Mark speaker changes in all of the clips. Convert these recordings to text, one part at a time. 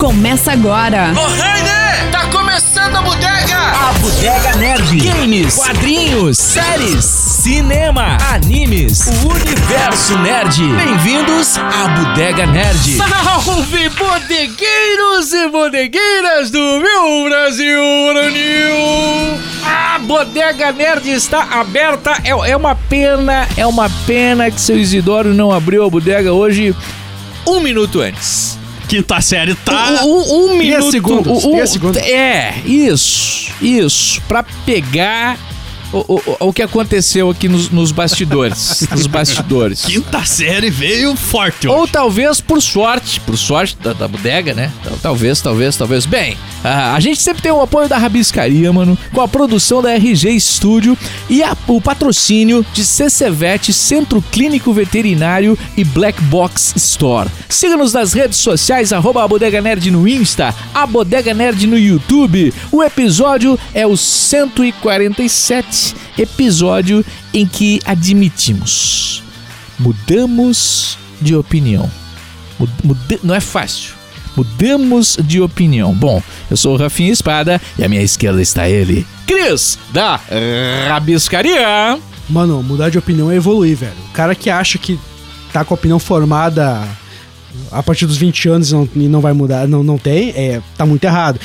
Speaker 1: Começa agora.
Speaker 2: Ô, Rainer, tá começando a bodega!
Speaker 3: A Bodega Nerd. Games, quadrinhos, séries, cinema, animes, o universo nerd. Bem-vindos à Bodega Nerd.
Speaker 2: Salve, bodegueiros e bodegueiras do meu Brasil Brasil!
Speaker 3: A Bodega Nerd está aberta. É, é uma pena, é uma pena que seu Isidoro não abriu a bodega hoje um minuto antes.
Speaker 4: Quinta série tá.
Speaker 3: Um, um, um minuto.
Speaker 5: segundos,
Speaker 3: um-. É, isso, isso. Pra pegar o, o, o que aconteceu aqui nos, nos bastidores. nos bastidores.
Speaker 4: Quinta série veio forte
Speaker 3: Ou
Speaker 4: hoje.
Speaker 3: talvez por sorte, por sorte da, da bodega, né? Tal- Talvez, talvez, talvez. Bem, ah, a gente sempre tem o apoio da Rabiscaria, mano, com a produção da RG Studio e a- o patrocínio de CCVET, Centro Clínico Veterinário e Black Box Store. Siga-nos nas redes sociais, arroba a Bodega Nerd no Insta, a Bodega Nerd no YouTube. O episódio é o 147, episódio em que admitimos mudamos de opinião. Não é fácil. Mudamos de opinião. Bom, eu sou o Rafinha Espada e à minha esquerda está ele, Cris, da Rabiscaria.
Speaker 5: Mano, mudar de opinião é evoluir, velho. O cara que acha que tá com a opinião formada a partir dos 20 anos não, e não vai mudar, não, não tem, é, tá muito errado.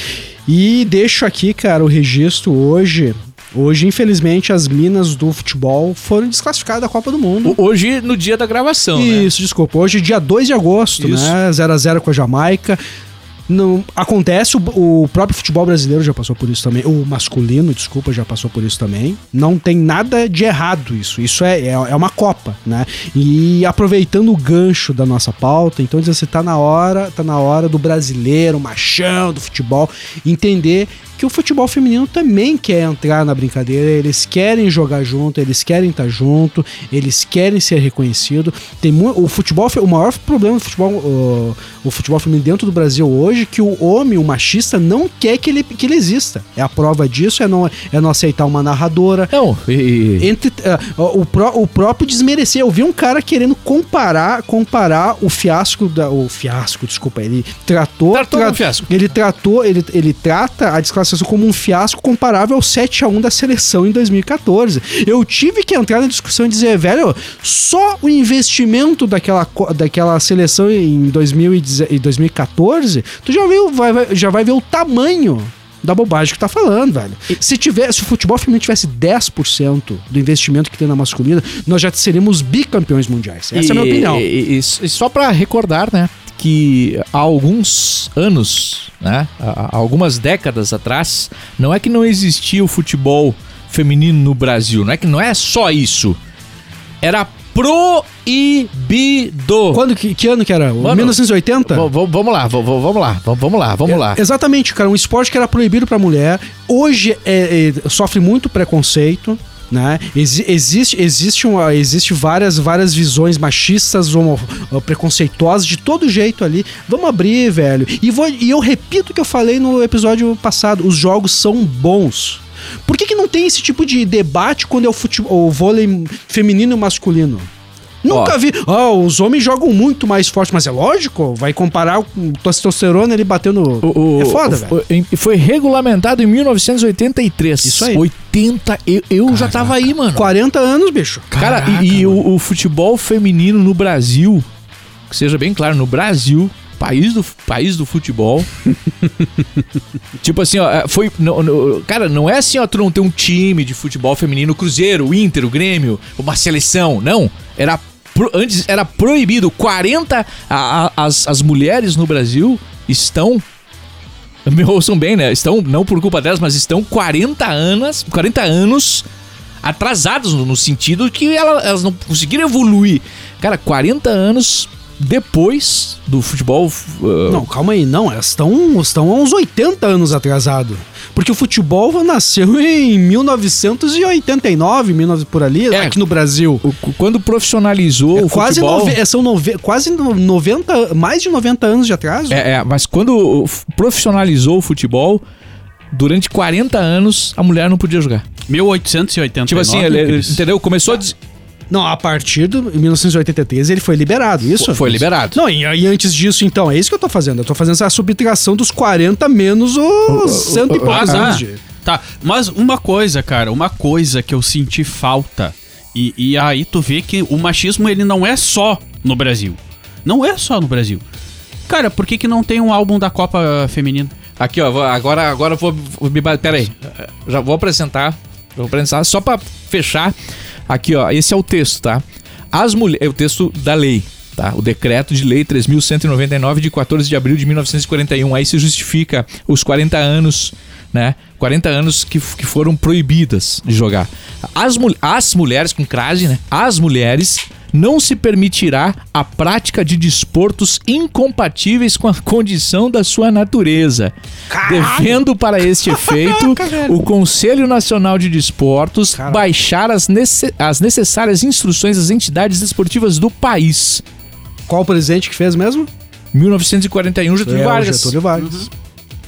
Speaker 5: E deixo aqui, cara, o registro hoje. Hoje, infelizmente, as minas do futebol foram desclassificadas da Copa do Mundo.
Speaker 3: Hoje, no dia da gravação, né?
Speaker 5: Isso, desculpa. Hoje, dia 2 de agosto,
Speaker 3: Isso.
Speaker 5: né? 0x0 com a Jamaica. Não, acontece, o, o próprio futebol brasileiro já passou por isso também. O masculino, desculpa, já passou por isso também. Não tem nada de errado isso. Isso é, é, é uma Copa, né? E aproveitando o gancho da nossa pauta, então dizer assim, tá na hora, tá na hora do brasileiro, machão do futebol, entender que o futebol feminino também quer entrar na brincadeira, eles querem jogar junto, eles querem estar junto, eles querem ser reconhecido. Tem o futebol, o maior problema do futebol, o, o futebol feminino dentro do Brasil hoje, que o homem, o machista, não quer que ele, que ele exista. É a prova disso, é não, é não aceitar uma narradora,
Speaker 3: Não, e,
Speaker 5: entre eh, o, pró- o próprio desmerecer. Eu vi um cara querendo comparar comparar o fiasco da o fiasco, desculpa, ele tratou
Speaker 3: Tratou como fiasco.
Speaker 5: Ele tratou, ele, ele trata a desclassificação como um fiasco comparável ao 7 a 1 da seleção em 2014. Eu tive que entrar na discussão e dizer, velho, só o investimento daquela daquela seleção em 2010 em 2014, tu já viu, vai, vai- já vai ver o tamanho da bobagem que tá falando, velho. Se tivesse, se o futebol feminino tivesse 10% do investimento que tem na masculina, nós já seríamos bicampeões mundiais. Essa é a minha opinião.
Speaker 3: E, e- e só pra recordar, né, que há alguns anos, né, há algumas décadas atrás, não é que não existia o futebol feminino no Brasil, não é que não é só isso. Era proibido.
Speaker 5: Quando que, que ano que era?
Speaker 3: Mano,
Speaker 5: 1980?
Speaker 3: V- v- vamos lá, vamos lá, vamos lá, vamos lá.
Speaker 5: É, Exatamente, cara. Um esporte que era proibido pra mulher. Hoje é- é- sofre muito preconceito. Né? Exi- existe existe, uma, existe várias, várias visões machistas, homo, preconceituosas de todo jeito ali. Vamos abrir, velho. E, vou, e eu repito o que eu falei no episódio passado: os jogos são bons. Por que, que não tem esse tipo de debate quando é o, fute, o vôlei feminino e masculino? Nunca
Speaker 3: Ó.
Speaker 5: vi. Ah, os homens jogam muito mais forte, mas é lógico, vai comparar com o testosterona ele batendo.
Speaker 3: O- o-
Speaker 5: é foda, velho.
Speaker 3: Foi regulamentado em 1983.
Speaker 5: Isso aí.
Speaker 3: 80. Eu, eu já tava aí, mano.
Speaker 5: 40 anos, bicho.
Speaker 3: Cara, e, e o, o futebol feminino no Brasil, que seja bem claro, no Brasil, país do, país do futebol. tipo assim, ó, é, foi. não- não- cara, não é assim, ó, tu não tem um time de futebol feminino, o Cruzeiro, o Inter, o Grêmio, uma seleção. Não. Era. Pro- antes era proibido. 40. a- a- as, as mulheres no Brasil estão. Me ouçam bem, né? Estão, não por culpa delas, mas estão 40 anos. 40 anos atrasados no, no sentido que ela- elas não conseguiram evoluir. Cara, 40 anos depois do futebol. uh,
Speaker 5: Não, calma aí, não. Elas estão estão há uns 80 anos atrasado. Porque o futebol nasceu em 1989, 19 por ali,
Speaker 3: É.
Speaker 5: aqui no Brasil.
Speaker 3: o- quando profissionalizou
Speaker 5: É
Speaker 3: o
Speaker 5: quase
Speaker 3: futebol.
Speaker 5: nove- são nove- quase no- 90, mais de 90 anos de atraso.
Speaker 3: É, é, mas quando profissionalizou o futebol, durante 40 anos a mulher não podia jogar.
Speaker 4: 1889.
Speaker 3: Tipo assim, ele- ele- entendeu? Começou a. des-
Speaker 5: Não, a partir de 1983 ele foi liberado, isso?
Speaker 3: Foi- foi liberado.
Speaker 5: Não, e, e antes disso, então, é isso que eu tô fazendo. Eu tô fazendo essa subtração dos 40 menos os cento e poucos
Speaker 4: Ah,
Speaker 5: anos
Speaker 4: tá.
Speaker 5: de...
Speaker 4: Tá, mas uma coisa, cara, uma coisa que eu senti falta, e, e aí tu vê que o machismo ele não é só no Brasil. Não é só no Brasil. Cara, por que, que não tem um álbum da Copa Feminina?
Speaker 3: Aqui, ó, vou- agora, agora eu vou, vou me Pera aí, já vou apresentar. Vou apresentar só pra fechar. Aqui, ó, esse é o texto, tá? As mulheres. É o texto da lei, tá? O decreto de lei 3.199 de 14 de abril de 1941. Aí se justifica os 40 anos, né? 40 anos que, que foram proibidas de jogar. As, mul- as mulheres, com crase, né? As mulheres não se permitirá a prática de desportos incompatíveis com a condição da sua natureza, devendo para este efeito o Conselho Nacional de Desportos baixar as, nece- as necessárias instruções às entidades esportivas do país.
Speaker 5: Qual o presidente que fez mesmo?
Speaker 3: 1941, Getúlio
Speaker 5: É, o
Speaker 3: Vargas.
Speaker 5: Getúlio Vargas.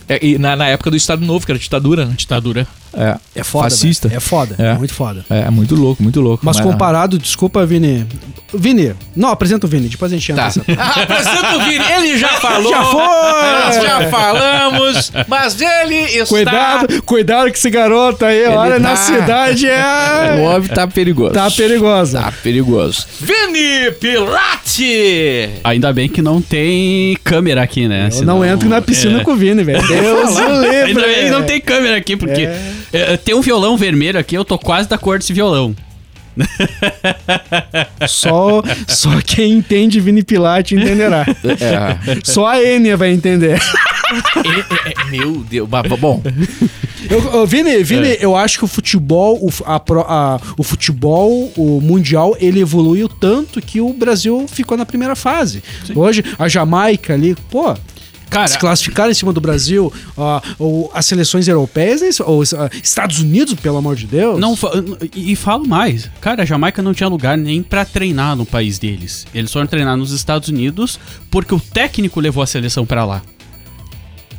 Speaker 3: É, e na, na época do Estado Novo, que era ditadura, né?
Speaker 4: Ditadura.
Speaker 3: É,
Speaker 5: É foda,
Speaker 3: Fascista.
Speaker 5: velho. É foda,
Speaker 3: É.
Speaker 5: muito foda.
Speaker 3: É, muito louco, muito louco.
Speaker 5: Mas comparado, desculpa, Vini. Vini, não, apresenta o Vini, depois a gente entra
Speaker 3: Tá.
Speaker 5: nessa.
Speaker 3: Apresenta o Vini, ele já falou.
Speaker 5: Já foi!
Speaker 3: Nós já falamos, mas ele está...
Speaker 5: Cuidado, cuidado que esse garoto aí, olha, na
Speaker 3: tá-
Speaker 5: cidade
Speaker 3: O
Speaker 5: é.
Speaker 3: homem tá perigoso.
Speaker 5: Tá perigosa.
Speaker 3: Tá perigoso. Vini Pilate!
Speaker 4: Ainda bem que não tem câmera aqui, né?
Speaker 5: Eu não entro na piscina
Speaker 4: é.
Speaker 5: com o Vini, velho. Deus o livre.
Speaker 4: Ainda bem que não tem câmera aqui, porque é, tem um violão vermelho aqui, eu tô quase da cor desse violão.
Speaker 5: Só, só quem entende Vini Pilate entenderá.
Speaker 3: É,
Speaker 5: Só a Enia vai entender.
Speaker 3: é, é, meu Deus. Bom,
Speaker 5: Eu, eu- Vini, Vini
Speaker 3: É.
Speaker 5: eu acho que o futebol, o, a a- o futebol, o mundial, ele evoluiu tanto que o Brasil ficou na primeira fase. Hoje, a Jamaica ali, pô.
Speaker 4: Cara,
Speaker 5: se classificaram em cima do Brasil, ó, ou as seleções europeias, né, ou os, ah, Estados Unidos, pelo amor de Deus.
Speaker 4: Não, e falo mais. Cara, a Jamaica não tinha lugar nem pra treinar no país deles. Eles foram treinar nos Estados Unidos porque o técnico levou a seleção pra lá.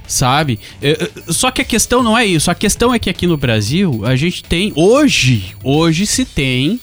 Speaker 4: Sabe? É, é, Só que a questão não é isso. A questão é que aqui no Brasil a gente tem hoje, hoje se tem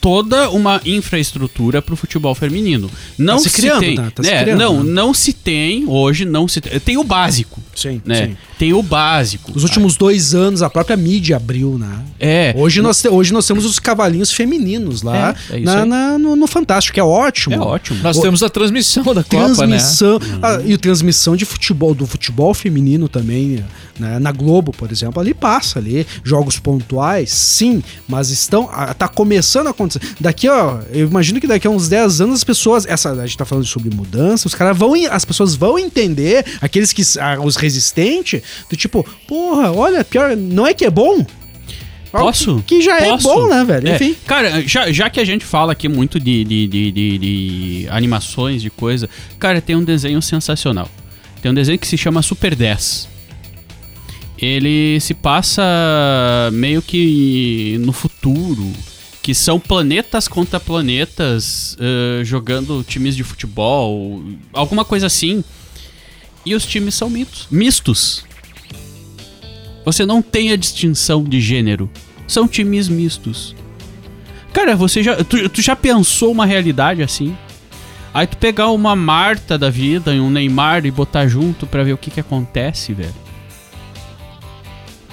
Speaker 4: toda uma infraestrutura pro futebol feminino. Não
Speaker 5: se
Speaker 4: se,
Speaker 5: criando,
Speaker 4: tem.
Speaker 5: né? Tá se
Speaker 4: é,
Speaker 5: criando,
Speaker 4: não,
Speaker 5: né?
Speaker 4: não se tem hoje, não se tem. Tem o básico,
Speaker 5: Sim,
Speaker 4: né?
Speaker 5: sim.
Speaker 4: Tem o básico.
Speaker 5: Os últimos dois anos, a própria mídia abriu, né?
Speaker 4: É.
Speaker 5: Hoje nós, hoje nós temos os cavalinhos femininos lá
Speaker 4: É, é
Speaker 5: na- na- no, no Fantástico, que é ótimo.
Speaker 4: É ótimo.
Speaker 3: nós
Speaker 5: O-
Speaker 3: temos a transmissão da Copa, né?
Speaker 5: transmissão ah, e transmissão de futebol do futebol feminino também né? na Globo por exemplo ali passa ali jogos pontuais sim mas estão ah, tá começando a acontecer daqui ó eu imagino que daqui a uns 10 anos as pessoas essa a gente tá falando sobre mudança os caras vão as pessoas vão entender aqueles que os resistentes do tipo porra olha pior não é que é bom
Speaker 4: Posso?
Speaker 5: que já
Speaker 4: Posso?
Speaker 5: é bom né velho
Speaker 4: É,
Speaker 5: enfim
Speaker 4: Cara, já, já que a gente fala aqui muito de, de, de, de- de animações, de coisa, cara, tem um desenho sensacional. Tem um desenho que se chama Super 10. Ele se passa meio que no futuro, que são planetas contra planetas eh, jogando times de futebol, alguma coisa assim. E os times são mitos, mistos. Você não tem a distinção de gênero. São times mistos. Cara, você já. Tu, tu já pensou uma realidade assim? Aí tu pegar uma Marta da vida e um Neymar e botar junto pra ver o que que acontece, velho.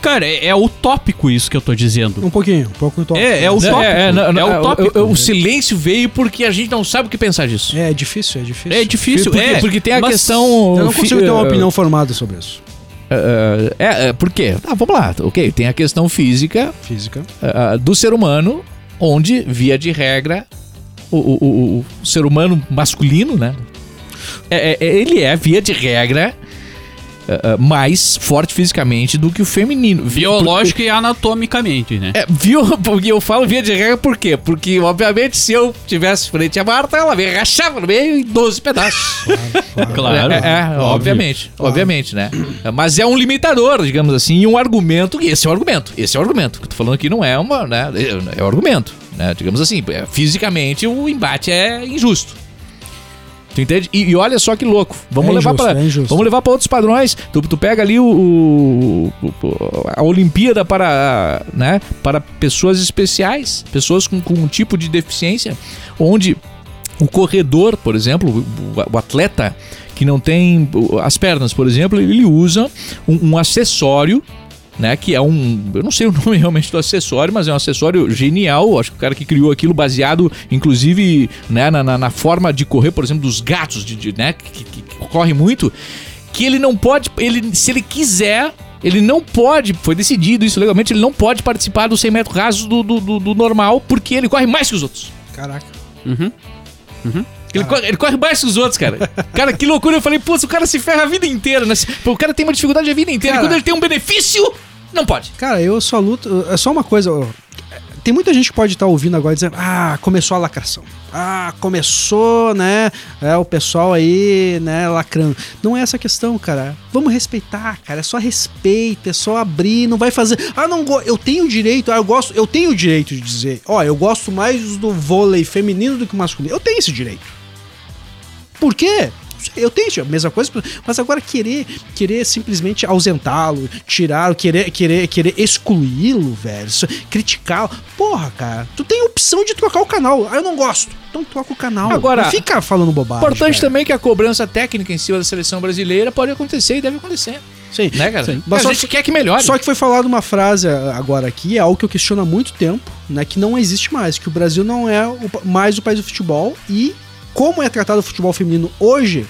Speaker 4: Cara, é, é utópico isso que eu tô dizendo.
Speaker 5: um pouquinho um pouco top
Speaker 4: É, é o tópico.
Speaker 3: É, é, não, não,
Speaker 4: é utópico.
Speaker 3: o, silêncio veio porque a gente não sabe o que pensar disso.
Speaker 5: é difícil é difícil
Speaker 4: É difícil,
Speaker 3: porque,
Speaker 4: é.
Speaker 3: porque tem a
Speaker 4: mas
Speaker 3: questão.
Speaker 5: eu não consigo ter uma
Speaker 3: eh,
Speaker 5: opinião formada sobre isso
Speaker 3: eh, é, é, por quê? Tá, vamos lá. Ok, tem a questão física
Speaker 5: física
Speaker 3: ah, do ser humano, onde, via de regra, o, o- o- o ser humano masculino, né? É- é- é- ele é, via de regra, ah, ah, mais forte fisicamente do que o feminino.
Speaker 4: Biológico e anatomicamente, né?
Speaker 3: É, viu? Porque eu falo via de regra por quê? Porque, obviamente, se eu tivesse frente a Marta, ela me rachava no meio em 12 pedaços.
Speaker 4: Claro.
Speaker 3: É, é,
Speaker 4: óbvio.
Speaker 3: obviamente, obviamente, né? Mas é um limitador, digamos assim, e um argumento, e esse é o argumento, esse é o argumento. O que eu tô falando aqui não é uma, né, é o argumento, né? Digamos assim, é, fisicamente o embate é injusto. Tu entende? E, e olha só que louco. Vamos
Speaker 5: É
Speaker 3: levar para
Speaker 5: é injusto.
Speaker 3: vamos levar para outros padrões. Tu, tu pega ali o, o- o- a Olimpíada para, né, para pessoas especiais, pessoas com, com um tipo de deficiência, onde o corredor, por exemplo, o, o atleta que não tem as pernas, por exemplo, ele usa um, um acessório né? Que é um. Eu não sei o nome realmente do acessório, mas é um acessório genial. Acho que o cara que criou aquilo, baseado, inclusive, né, na, na, na forma de correr, por exemplo, dos gatos, de, de, né? Que, que, que corre muito. Que ele não pode. Ele, se ele quiser. Ele não pode, foi decidido isso legalmente, ele não pode participar dos 100 metros rasos do, do, do- do normal, porque ele corre mais que os outros.
Speaker 5: Caraca.
Speaker 4: Uhum.
Speaker 3: Ele, corre, ele corre mais que os outros, cara. Cara, que loucura. Eu falei, putz, o cara se ferra a vida inteira. Né? O cara tem uma dificuldade a vida inteira.
Speaker 5: Cara.
Speaker 3: e quando ele tem um benefício, não pode.
Speaker 5: Cara, eu só luto. É só uma coisa. ó, Tem muita gente que pode estar ouvindo agora dizendo: Ah, começou a lacração. Ah, começou, né? É o pessoal aí, né, lacrando. Não é essa a questão, cara. Vamos respeitar, cara. É só respeito, é só abrir, não vai fazer. Ah, não, eu tenho o direito, ah, eu gosto, eu tenho o direito de dizer, ó, eu gosto mais do vôlei feminino do que masculino. Eu tenho esse direito. Por quê? Eu tenho a mesma coisa, mas agora querer, querer simplesmente ausentá-lo, tirá-lo, querer, querer, querer excluí-lo, velho, criticá-lo. Porra, cara, tu tem opção de trocar o canal. Ah, eu não gosto. Então troca o canal.
Speaker 3: Agora,
Speaker 5: não fica falando bobagem.
Speaker 3: Importante
Speaker 5: cara.
Speaker 3: também que a cobrança técnica em cima da seleção brasileira pode acontecer e deve acontecer.
Speaker 5: Sim.
Speaker 3: Né, cara?
Speaker 5: Sim.
Speaker 3: Mas a
Speaker 5: só
Speaker 3: gente quer que melhore.
Speaker 5: Só que foi falado uma frase agora aqui, é algo que eu questiono há muito tempo, né? Que não existe mais, que o Brasil não é o mais o país do futebol e como é tratado o futebol feminino hoje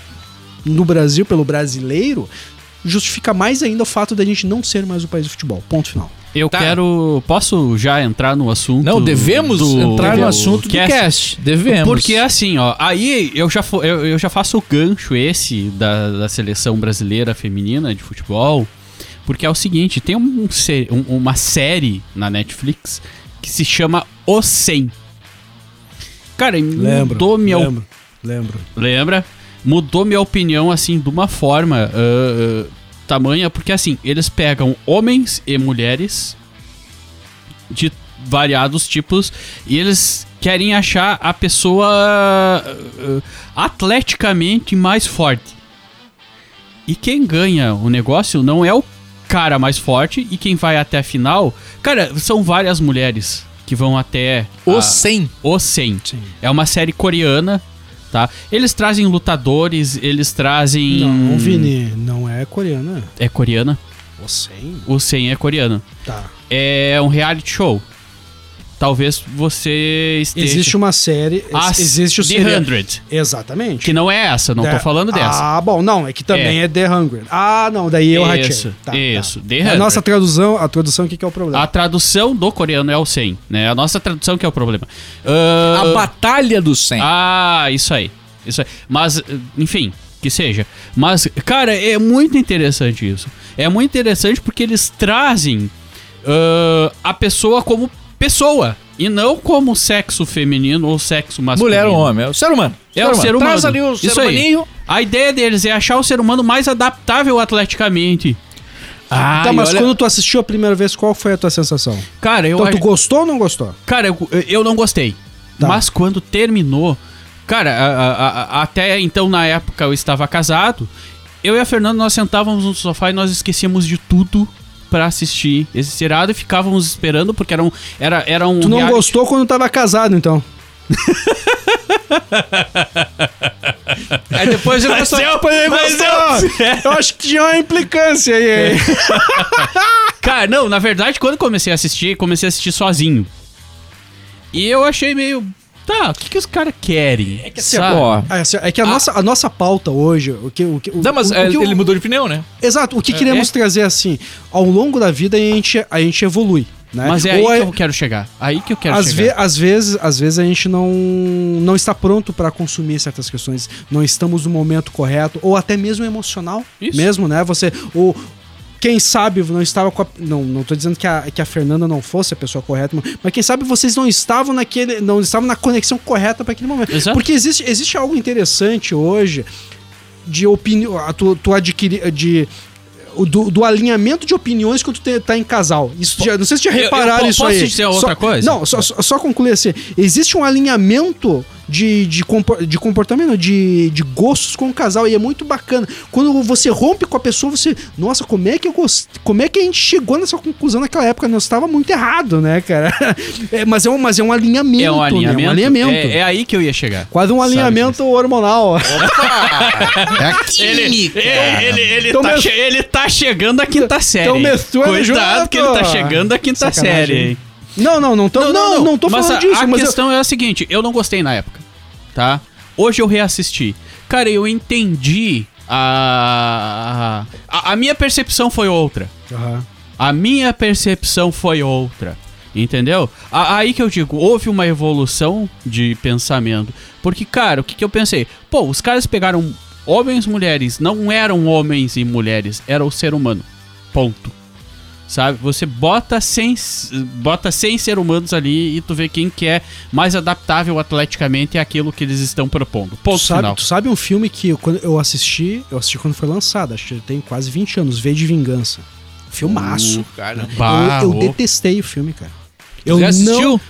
Speaker 5: no Brasil pelo brasileiro, justifica mais ainda o fato da gente não ser mais o país do futebol. Ponto final.
Speaker 4: Eu
Speaker 3: Tá.
Speaker 4: quero. Posso já entrar no assunto?
Speaker 3: Não, devemos
Speaker 4: do-
Speaker 3: entrar no
Speaker 4: do
Speaker 3: assunto
Speaker 4: cast?
Speaker 3: do cast. Devemos.
Speaker 4: Porque assim, ó, aí eu já, eu, eu já faço o gancho esse da, da seleção brasileira feminina de futebol. Porque é o seguinte, tem um, um- uma série na Netflix que se chama O 100. Cara, mudou minha op-
Speaker 5: lembro, lembro.
Speaker 4: Lembra? Mudou minha opinião, assim, de uma forma ah, ah, tamanha, porque assim, eles pegam homens e mulheres de variados tipos e eles querem achar a pessoa ah, atleticamente mais forte. E quem ganha o negócio não é o cara mais forte e quem vai até a final. Cara, são várias mulheres que vão até
Speaker 3: o
Speaker 4: a-
Speaker 3: 100.
Speaker 4: o 100.
Speaker 5: Sim.
Speaker 4: É uma série coreana, tá? Eles trazem lutadores, eles trazem.
Speaker 5: Não, Vini, não é coreana.
Speaker 4: É coreana?
Speaker 5: Você?
Speaker 4: O 100 é coreano.
Speaker 5: Tá.
Speaker 4: É um reality show. Talvez você esteja.
Speaker 5: Existe uma série,
Speaker 4: Ah,
Speaker 5: existe o
Speaker 4: The 100.
Speaker 5: Exatamente.
Speaker 4: Que não é essa, não tô
Speaker 5: Da-
Speaker 4: falando dessa.
Speaker 5: Ah, bom, não, é que também é, The Hungry. Ah, não, daí eu ratei.
Speaker 4: Isso, isso, The
Speaker 5: A
Speaker 4: 100.
Speaker 5: nossa tradução, a tradução aqui que é o problema.
Speaker 4: A tradução do coreano é o 100, né? A nossa tradução que é o problema. Ah,
Speaker 3: A batalha do 100.
Speaker 4: Ah, isso aí. Isso aí. Mas, enfim, que seja. Mas, cara, é muito interessante isso. É muito interessante porque eles trazem ah, a pessoa como pessoa. E não como sexo feminino ou sexo masculino.
Speaker 3: Mulher ou homem? É o ser humano.
Speaker 4: É o ser humano.
Speaker 3: Traz ali o ser
Speaker 4: Isso aí.
Speaker 3: humaninho.
Speaker 4: A ideia deles é achar o ser humano mais adaptável atleticamente.
Speaker 3: Ah,
Speaker 5: tá, mas
Speaker 3: olha-
Speaker 5: quando tu assistiu a primeira vez, qual foi a tua sensação?
Speaker 4: Cara, eu
Speaker 5: Então, tu gostou ou não gostou?
Speaker 4: Cara, eu, eu não gostei.
Speaker 5: Tá.
Speaker 4: Mas quando terminou. Cara, a- a- a- até então, na época, eu estava casado. Eu e a Fernanda, nós sentávamos no sofá e nós esquecíamos de tudo pra assistir esse seriado e ficávamos esperando, porque era um. Era, era um
Speaker 5: Tu não
Speaker 4: reality-
Speaker 5: gostou quando tava casado, então.
Speaker 3: Aí depois ele
Speaker 4: Mas
Speaker 3: gostou.
Speaker 4: eu- mas eu-
Speaker 5: Eu acho que tinha uma implicância aí.
Speaker 4: Cara, não, na verdade, quando eu comecei a assistir, comecei a assistir sozinho. E eu achei meio. Tá, o que, que os caras querem? É que
Speaker 3: assim, ó,
Speaker 5: É, assim, é que a, nossa, a nossa pauta hoje. O que, o que, o,
Speaker 3: Não, mas
Speaker 5: o- o
Speaker 3: é,
Speaker 5: o-
Speaker 3: ele mudou de pneu, né?
Speaker 5: Exato, o que queremos
Speaker 4: é?
Speaker 5: trazer assim, ao longo da vida a gente, a gente evolui. Né?
Speaker 4: Mas é aí
Speaker 5: Ou
Speaker 4: que eu quero chegar. Aí que eu quero
Speaker 5: às, ve
Speaker 4: chegar.
Speaker 5: às vezes, às vezes a gente não, não está pronto para consumir certas questões, não estamos no momento correto, ou até mesmo emocional,
Speaker 4: Isso.
Speaker 5: mesmo, né? Você, ou quem sabe não estava com a, não, não tô dizendo que a, que a Fernanda não fosse a pessoa correta, mas quem sabe vocês não estavam naquele, não estavam na conexão correta para aquele momento.
Speaker 4: Exato.
Speaker 5: Porque existe, existe algo interessante hoje de opinião, tu, tu adquirir de do, do alinhamento de opiniões quando tu tá em casal. Isso já, não sei se já
Speaker 4: Eu- eu
Speaker 5: repararam
Speaker 4: po-
Speaker 5: isso
Speaker 4: posso
Speaker 5: aí.
Speaker 4: dizer outra
Speaker 5: Só-
Speaker 4: coisa?
Speaker 5: Não, só, só, só concluir assim. Existe um alinhamento de, de, compor- de comportamento, de, de gostos com o casal. E é muito bacana. Quando você rompe com a pessoa, você. Nossa, como é que eu gost... Como é que a gente chegou nessa conclusão naquela época? Nós estava muito errado, né, cara? É, mas, é um, mas é um alinhamento.
Speaker 4: É um
Speaker 5: né?
Speaker 4: alinhamento.
Speaker 5: Um alinhamento.
Speaker 4: É, é aí que eu ia chegar.
Speaker 5: Quase um
Speaker 4: Sabe
Speaker 5: alinhamento hormonal.
Speaker 2: É a
Speaker 4: Ele,
Speaker 2: química.
Speaker 4: ele, ele,
Speaker 5: Então
Speaker 4: tá
Speaker 5: mes-
Speaker 4: che- ele tá chegando à quinta série.
Speaker 5: Então mistura
Speaker 4: Cuidado
Speaker 5: junto.
Speaker 4: que ele tá chegando à quinta
Speaker 5: Sacanagem,
Speaker 4: série.
Speaker 5: hein? Não, não, não tô, não, não, tô
Speaker 4: mas
Speaker 5: falando
Speaker 4: a,
Speaker 5: disso.
Speaker 4: a
Speaker 5: mas eu-
Speaker 4: questão é a seguinte, eu não gostei na época, tá? Hoje eu reassisti. Cara, eu entendi a... A, a minha percepção foi outra.
Speaker 5: Aham.
Speaker 4: A minha percepção foi outra. Entendeu? Aí que eu digo, houve uma evolução de pensamento. Porque, cara, o que, que eu pensei? Pô, os caras pegaram homens e mulheres, não eram homens e mulheres, era o ser humano. Ponto. Sabe? Você bota sem, bota 100 ser humanos ali e tu vê quem que é mais adaptável atleticamente àquilo que eles estão propondo.
Speaker 5: Tu
Speaker 4: Ponto
Speaker 5: sabe,
Speaker 4: final.
Speaker 5: tu sabe um filme que eu, quando eu assisti, eu assisti quando foi lançado, acho que tem quase 20 anos, V de Vingança. Filmaço.
Speaker 3: Cara.
Speaker 4: Bah,
Speaker 5: eu eu detestei o filme, cara. Eu
Speaker 3: Já assistiu?
Speaker 5: não.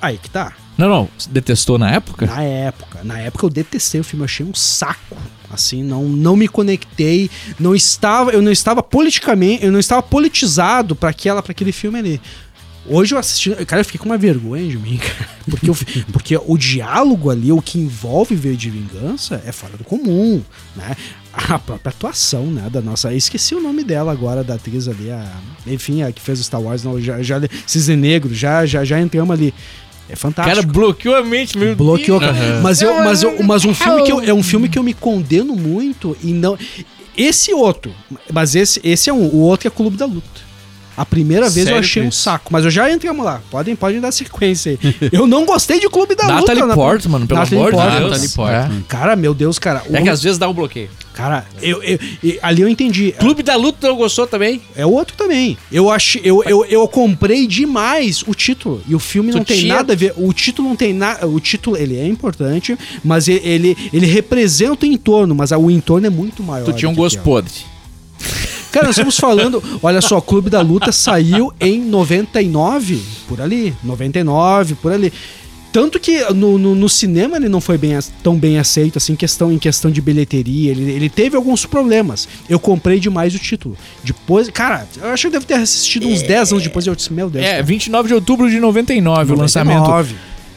Speaker 5: Aí que tá.
Speaker 3: Não, não. Detestou na época?
Speaker 5: Na época, na época eu detestei o filme, achei um saco. Assim, não, não me conectei, não estava, eu não estava politicamente, eu não estava politizado para aquela, para aquele filme ali. Hoje eu assisti, cara, eu fiquei com uma vergonha de mim, cara, porque, eu, porque o diálogo ali, o que envolve ver de vingança é fora do comum, né? A própria atuação, né, da nossa, esqueci o nome dela agora, da atriz ali, a, enfim, a que fez o Star Wars, não, já, já Cisne Negro, já, já, já entramos ali. É
Speaker 3: O
Speaker 5: fantástico.
Speaker 3: cara bloqueou a mente, meu
Speaker 5: Bloqueou,
Speaker 3: Deus.
Speaker 5: cara. Mas, eu, mas, eu, mas um filme que eu, é um filme que eu me condeno muito e não. Esse outro, mas esse, esse é um. O outro é Clube da Luta. A primeira vez eu
Speaker 3: Sério,
Speaker 5: achei um saco, mas eu já entramos lá. Podem, podem dar sequência aí. Eu não gostei de Clube da Luta.
Speaker 3: Natalie
Speaker 5: na-
Speaker 3: Portman, pelo
Speaker 5: Natalie
Speaker 3: amor de
Speaker 5: Portman.
Speaker 3: Deus.
Speaker 4: Natalie Portman.
Speaker 5: Cara, meu Deus, cara.
Speaker 3: É
Speaker 5: o-
Speaker 3: que às vezes dá um bloqueio.
Speaker 5: Cara, eu, eu- eu- ali eu entendi.
Speaker 3: Clube da Luta não gostou também?
Speaker 5: É outro também. Eu achei, eu, eu, eu comprei demais o título e o filme
Speaker 3: Tu
Speaker 5: não tem
Speaker 3: tinha-
Speaker 5: nada a ver. O título não tem nada. O título ele é importante, mas e- ele ele representa o entorno, mas o entorno é muito maior.
Speaker 3: Tu tinha um gosto podre.
Speaker 5: Cara, nós estamos falando. Olha só, Clube da Luta saiu em 99, por ali. 99, por ali. Tanto que no, no, no cinema ele não foi bem, tão bem aceito assim, questão, em questão de bilheteria. Ele, ele teve alguns problemas. Eu comprei demais o título. Depois, cara, eu acho que eu devo ter assistido uns 10 anos depois. Eu disse, meu Deus.
Speaker 3: É,
Speaker 5: cara,
Speaker 3: 29 de outubro de 99, o lançamento.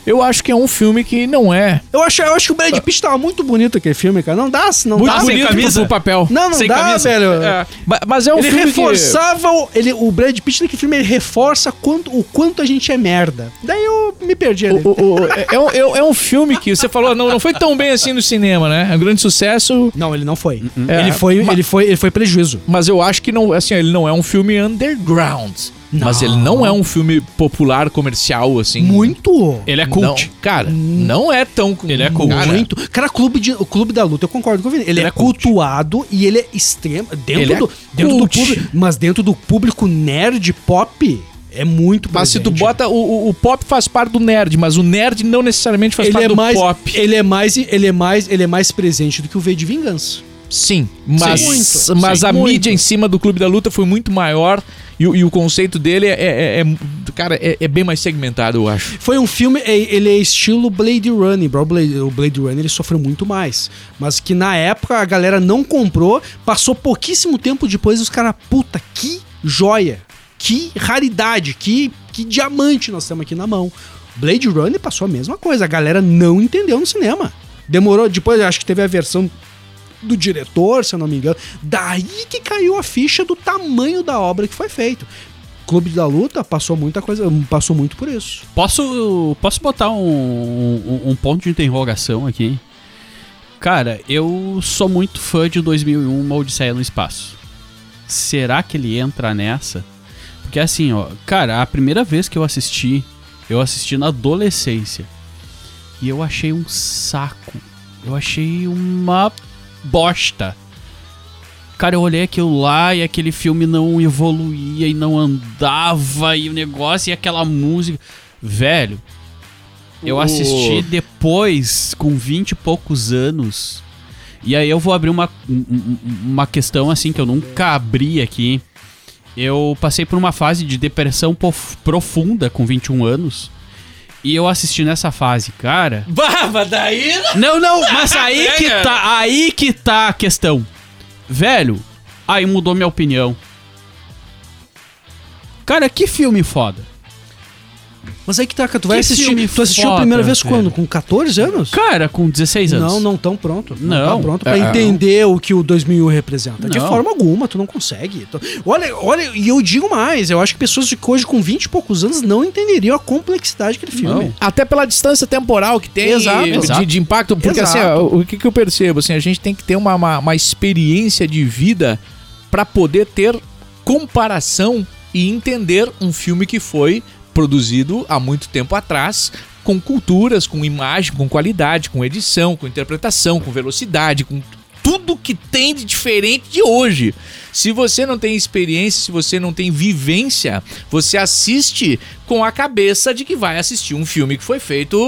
Speaker 5: 99.
Speaker 3: Eu acho que é um filme que não é
Speaker 5: Eu acho, eu acho que o Brad Pitt tava muito bonito aquele filme, cara. Não dá, não
Speaker 3: muito
Speaker 5: dá.
Speaker 4: sem
Speaker 3: bonito
Speaker 4: camisa?
Speaker 3: pro papel.
Speaker 5: Não, não
Speaker 4: Sem
Speaker 5: dá,
Speaker 4: camisa?
Speaker 5: velho.
Speaker 3: É, ma- mas é um
Speaker 5: ele
Speaker 3: filme
Speaker 5: reforçava o, ele, o Brad Pitt naquele filme, ele reforça quanto, o quanto a gente é merda. Daí eu me perdi ali.
Speaker 3: que... o- o- o- é, um, é um- é um filme que você falou, não, não foi tão bem assim no cinema, né? É um grande sucesso,
Speaker 5: Não, ele não foi.
Speaker 3: É,
Speaker 5: ele, foi
Speaker 3: ma-
Speaker 5: ele, foi ele foi prejuízo.
Speaker 3: mas eu acho que não, assim, ele não é um filme underground. Mas
Speaker 5: Não.
Speaker 3: ele não é um filme popular, comercial, assim.
Speaker 5: Muito.
Speaker 4: Ele é
Speaker 3: Não,
Speaker 4: cult.
Speaker 3: cara, não é tão.
Speaker 4: Ele é cult.
Speaker 3: Cara,
Speaker 5: muito. Cara, clube de, o Clube da Luta, eu concordo com o Vini. Ele,
Speaker 4: Ele
Speaker 5: é,
Speaker 4: é cult.
Speaker 5: cultuado e ele é extremo. Dentro,
Speaker 3: Ele é
Speaker 5: do, dentro do público. Mas dentro do público nerd pop, é muito
Speaker 3: Mas se tu
Speaker 5: presente.
Speaker 3: bota. O, o- o pop faz parte do nerd, mas o nerd não necessariamente faz
Speaker 5: ele
Speaker 3: parte
Speaker 5: é
Speaker 3: do
Speaker 5: mais,
Speaker 3: pop.
Speaker 5: Ele é mais, ele é mais, ele é mais presente do que o V de Vingança.
Speaker 3: Sim, mas,
Speaker 5: Sim.
Speaker 3: mas
Speaker 5: Sim.
Speaker 3: a
Speaker 5: Muito.
Speaker 3: mídia em cima do Clube da Luta foi muito maior e, o- e o conceito dele é, é- é- cara, é, é bem mais segmentado, eu acho.
Speaker 5: Foi um filme, é- ele é estilo Blade Runner. bro. O Blade, o Blade Runner ele sofreu muito mais. Mas que na época a galera não comprou, passou pouquíssimo tempo depois os caras, puta, que joia, que raridade, que, que diamante nós temos aqui na mão. Blade Runner passou a mesma coisa, a galera não entendeu no cinema. Demorou, depois acho que teve a versão do diretor, se eu não me engano. Daí que caiu a ficha do tamanho da obra que foi feito. Clube da Luta passou muita coisa, passou muito por isso.
Speaker 4: Posso, posso botar um, um, um ponto de interrogação aqui? Cara, eu sou muito fã de 2001 Uma Odisseia no Espaço. Será que ele entra nessa? Porque assim, ó, cara, a primeira vez que eu assisti, eu assisti na adolescência. E eu achei um saco. Eu achei uma bosta. Cara, eu olhei aquilo lá e aquele filme não evoluía e não andava e o negócio e aquela música. Velho, eu assisti depois, com 20 e poucos anos. E aí eu vou abrir uma, um- um- uma questão assim que eu nunca abri aqui. Eu passei por uma fase de depressão profunda com 21 anos. E eu assisti nessa fase, cara.
Speaker 3: Baba, daí.
Speaker 4: Não, não, mas aí que tá, aí que tá a questão. Velho, aí mudou minha opinião. Cara, que filme foda.
Speaker 5: Mas aí que tá, cara, tu vai
Speaker 4: Que
Speaker 5: assistir.
Speaker 4: filme
Speaker 5: Tu assistiu a
Speaker 4: foda,
Speaker 5: primeira vez quando? Com 14 anos?
Speaker 4: Cara, com 16 anos.
Speaker 5: Não, não tão pronto.
Speaker 4: Não.
Speaker 5: tá pronto pra
Speaker 3: É,
Speaker 5: entender o que o 2001 representa. De
Speaker 4: Não.
Speaker 5: forma alguma, tu não consegue. Tu- Olha, olha, e eu digo mais, eu acho que pessoas de hoje com 20 e poucos anos não entenderiam a complexidade daquele filme.
Speaker 4: Não.
Speaker 3: Até pela distância temporal que tem
Speaker 5: Exato.
Speaker 3: de,
Speaker 4: Exato.
Speaker 3: de impacto. Porque
Speaker 5: Exato.
Speaker 3: assim, ó, o que, que eu percebo? Assim, a gente tem que ter uma, uma, uma experiência de vida pra poder ter comparação e entender um filme que foi produzido há muito tempo atrás. Com culturas, com imagem, com qualidade, com edição, com interpretação, com velocidade, com tudo que tem de diferente de hoje. Se você não tem experiência, se você não tem vivência, você assiste com a cabeça de que vai assistir um filme que foi feito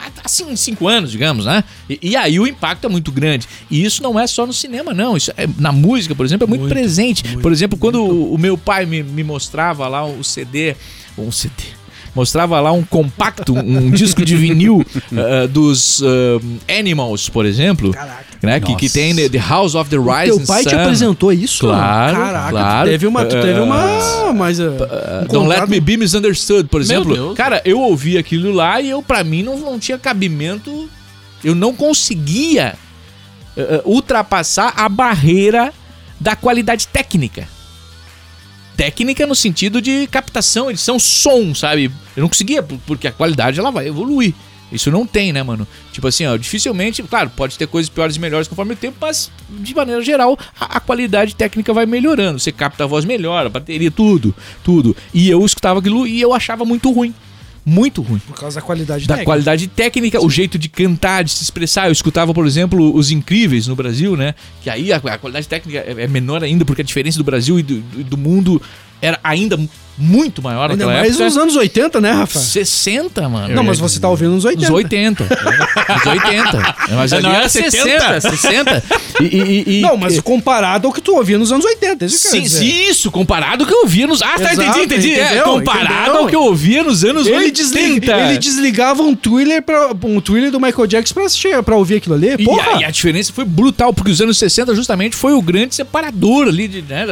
Speaker 3: ah, assim, cinco anos, digamos, né? E, e aí o impacto é muito grande. E isso não é só no cinema, não. Isso é, na música, por exemplo, é muito,
Speaker 5: Muito,
Speaker 3: presente.
Speaker 5: muito,
Speaker 3: por exemplo, quando o, o meu pai me, me mostrava lá o CD, um CD. Mostrava lá um compacto, um disco de vinil ah, dos ah, Animals, por exemplo.
Speaker 5: Caraca.
Speaker 3: Né, que, que tem The, House of the Rising
Speaker 5: Teu pai te
Speaker 3: Sun.
Speaker 5: apresentou isso?
Speaker 3: Claro,
Speaker 5: Caraca,
Speaker 3: claro.
Speaker 5: tu teve uma. Tu teve uma. Mas, uh, um
Speaker 3: Don't Let Me Be Misunderstood, por exemplo.
Speaker 4: Deus.
Speaker 3: Cara, eu ouvi aquilo lá e eu, para mim, não, não tinha cabimento. Eu não conseguia eh, ultrapassar a barreira da qualidade técnica. Técnica no sentido de captação, edição, som, sabe? Eu não conseguia, por- porque a qualidade ela vai evoluir. Isso não tem, né, mano? Tipo assim, ó, dificilmente, claro, pode ter coisas piores e melhores conforme o tempo, mas de maneira geral, a, a qualidade técnica vai melhorando. Você capta a voz melhor, a bateria, tudo, tudo. E eu escutava aquilo e eu achava muito ruim. Muito ruim
Speaker 5: Por causa da qualidade
Speaker 3: da
Speaker 5: técnica.
Speaker 3: qualidade técnica, o jeito de cantar, de se expressar. Eu escutava, por exemplo, os Incríveis no Brasil, né? Que aí a, a qualidade técnica é, é menor ainda, porque a diferença do Brasil e do- do mundo era ainda muito maior
Speaker 5: Ainda
Speaker 3: naquela
Speaker 5: mais
Speaker 3: época.
Speaker 5: nos anos 80, né, Rafa?
Speaker 3: 60, mano.
Speaker 5: Não, mas você tá ouvindo nos 80.
Speaker 3: Nos 80. Nos 80. Mas ali
Speaker 4: Não
Speaker 3: era
Speaker 4: era
Speaker 3: 60, 60. E, e- e-
Speaker 5: Não, mas comparado ao que tu ouvia nos anos 80, isso
Speaker 3: Sim, sim, isso, comparado ao que eu ouvia nos. Ah, tá,
Speaker 5: Exato,
Speaker 3: entendi, entendi. É,
Speaker 5: entendeu?
Speaker 3: comparado
Speaker 5: Entendeu?
Speaker 3: ao que eu ouvia nos anos
Speaker 5: Ele,
Speaker 3: 80.
Speaker 5: desliga, ele desligava um Twiller, pra, um Twiller do Michael Jackson pra, assistir, pra ouvir aquilo ali.
Speaker 3: E
Speaker 5: Porra!
Speaker 3: a, e a diferença foi brutal, porque os anos 60 justamente foi o grande separador ali, de, né,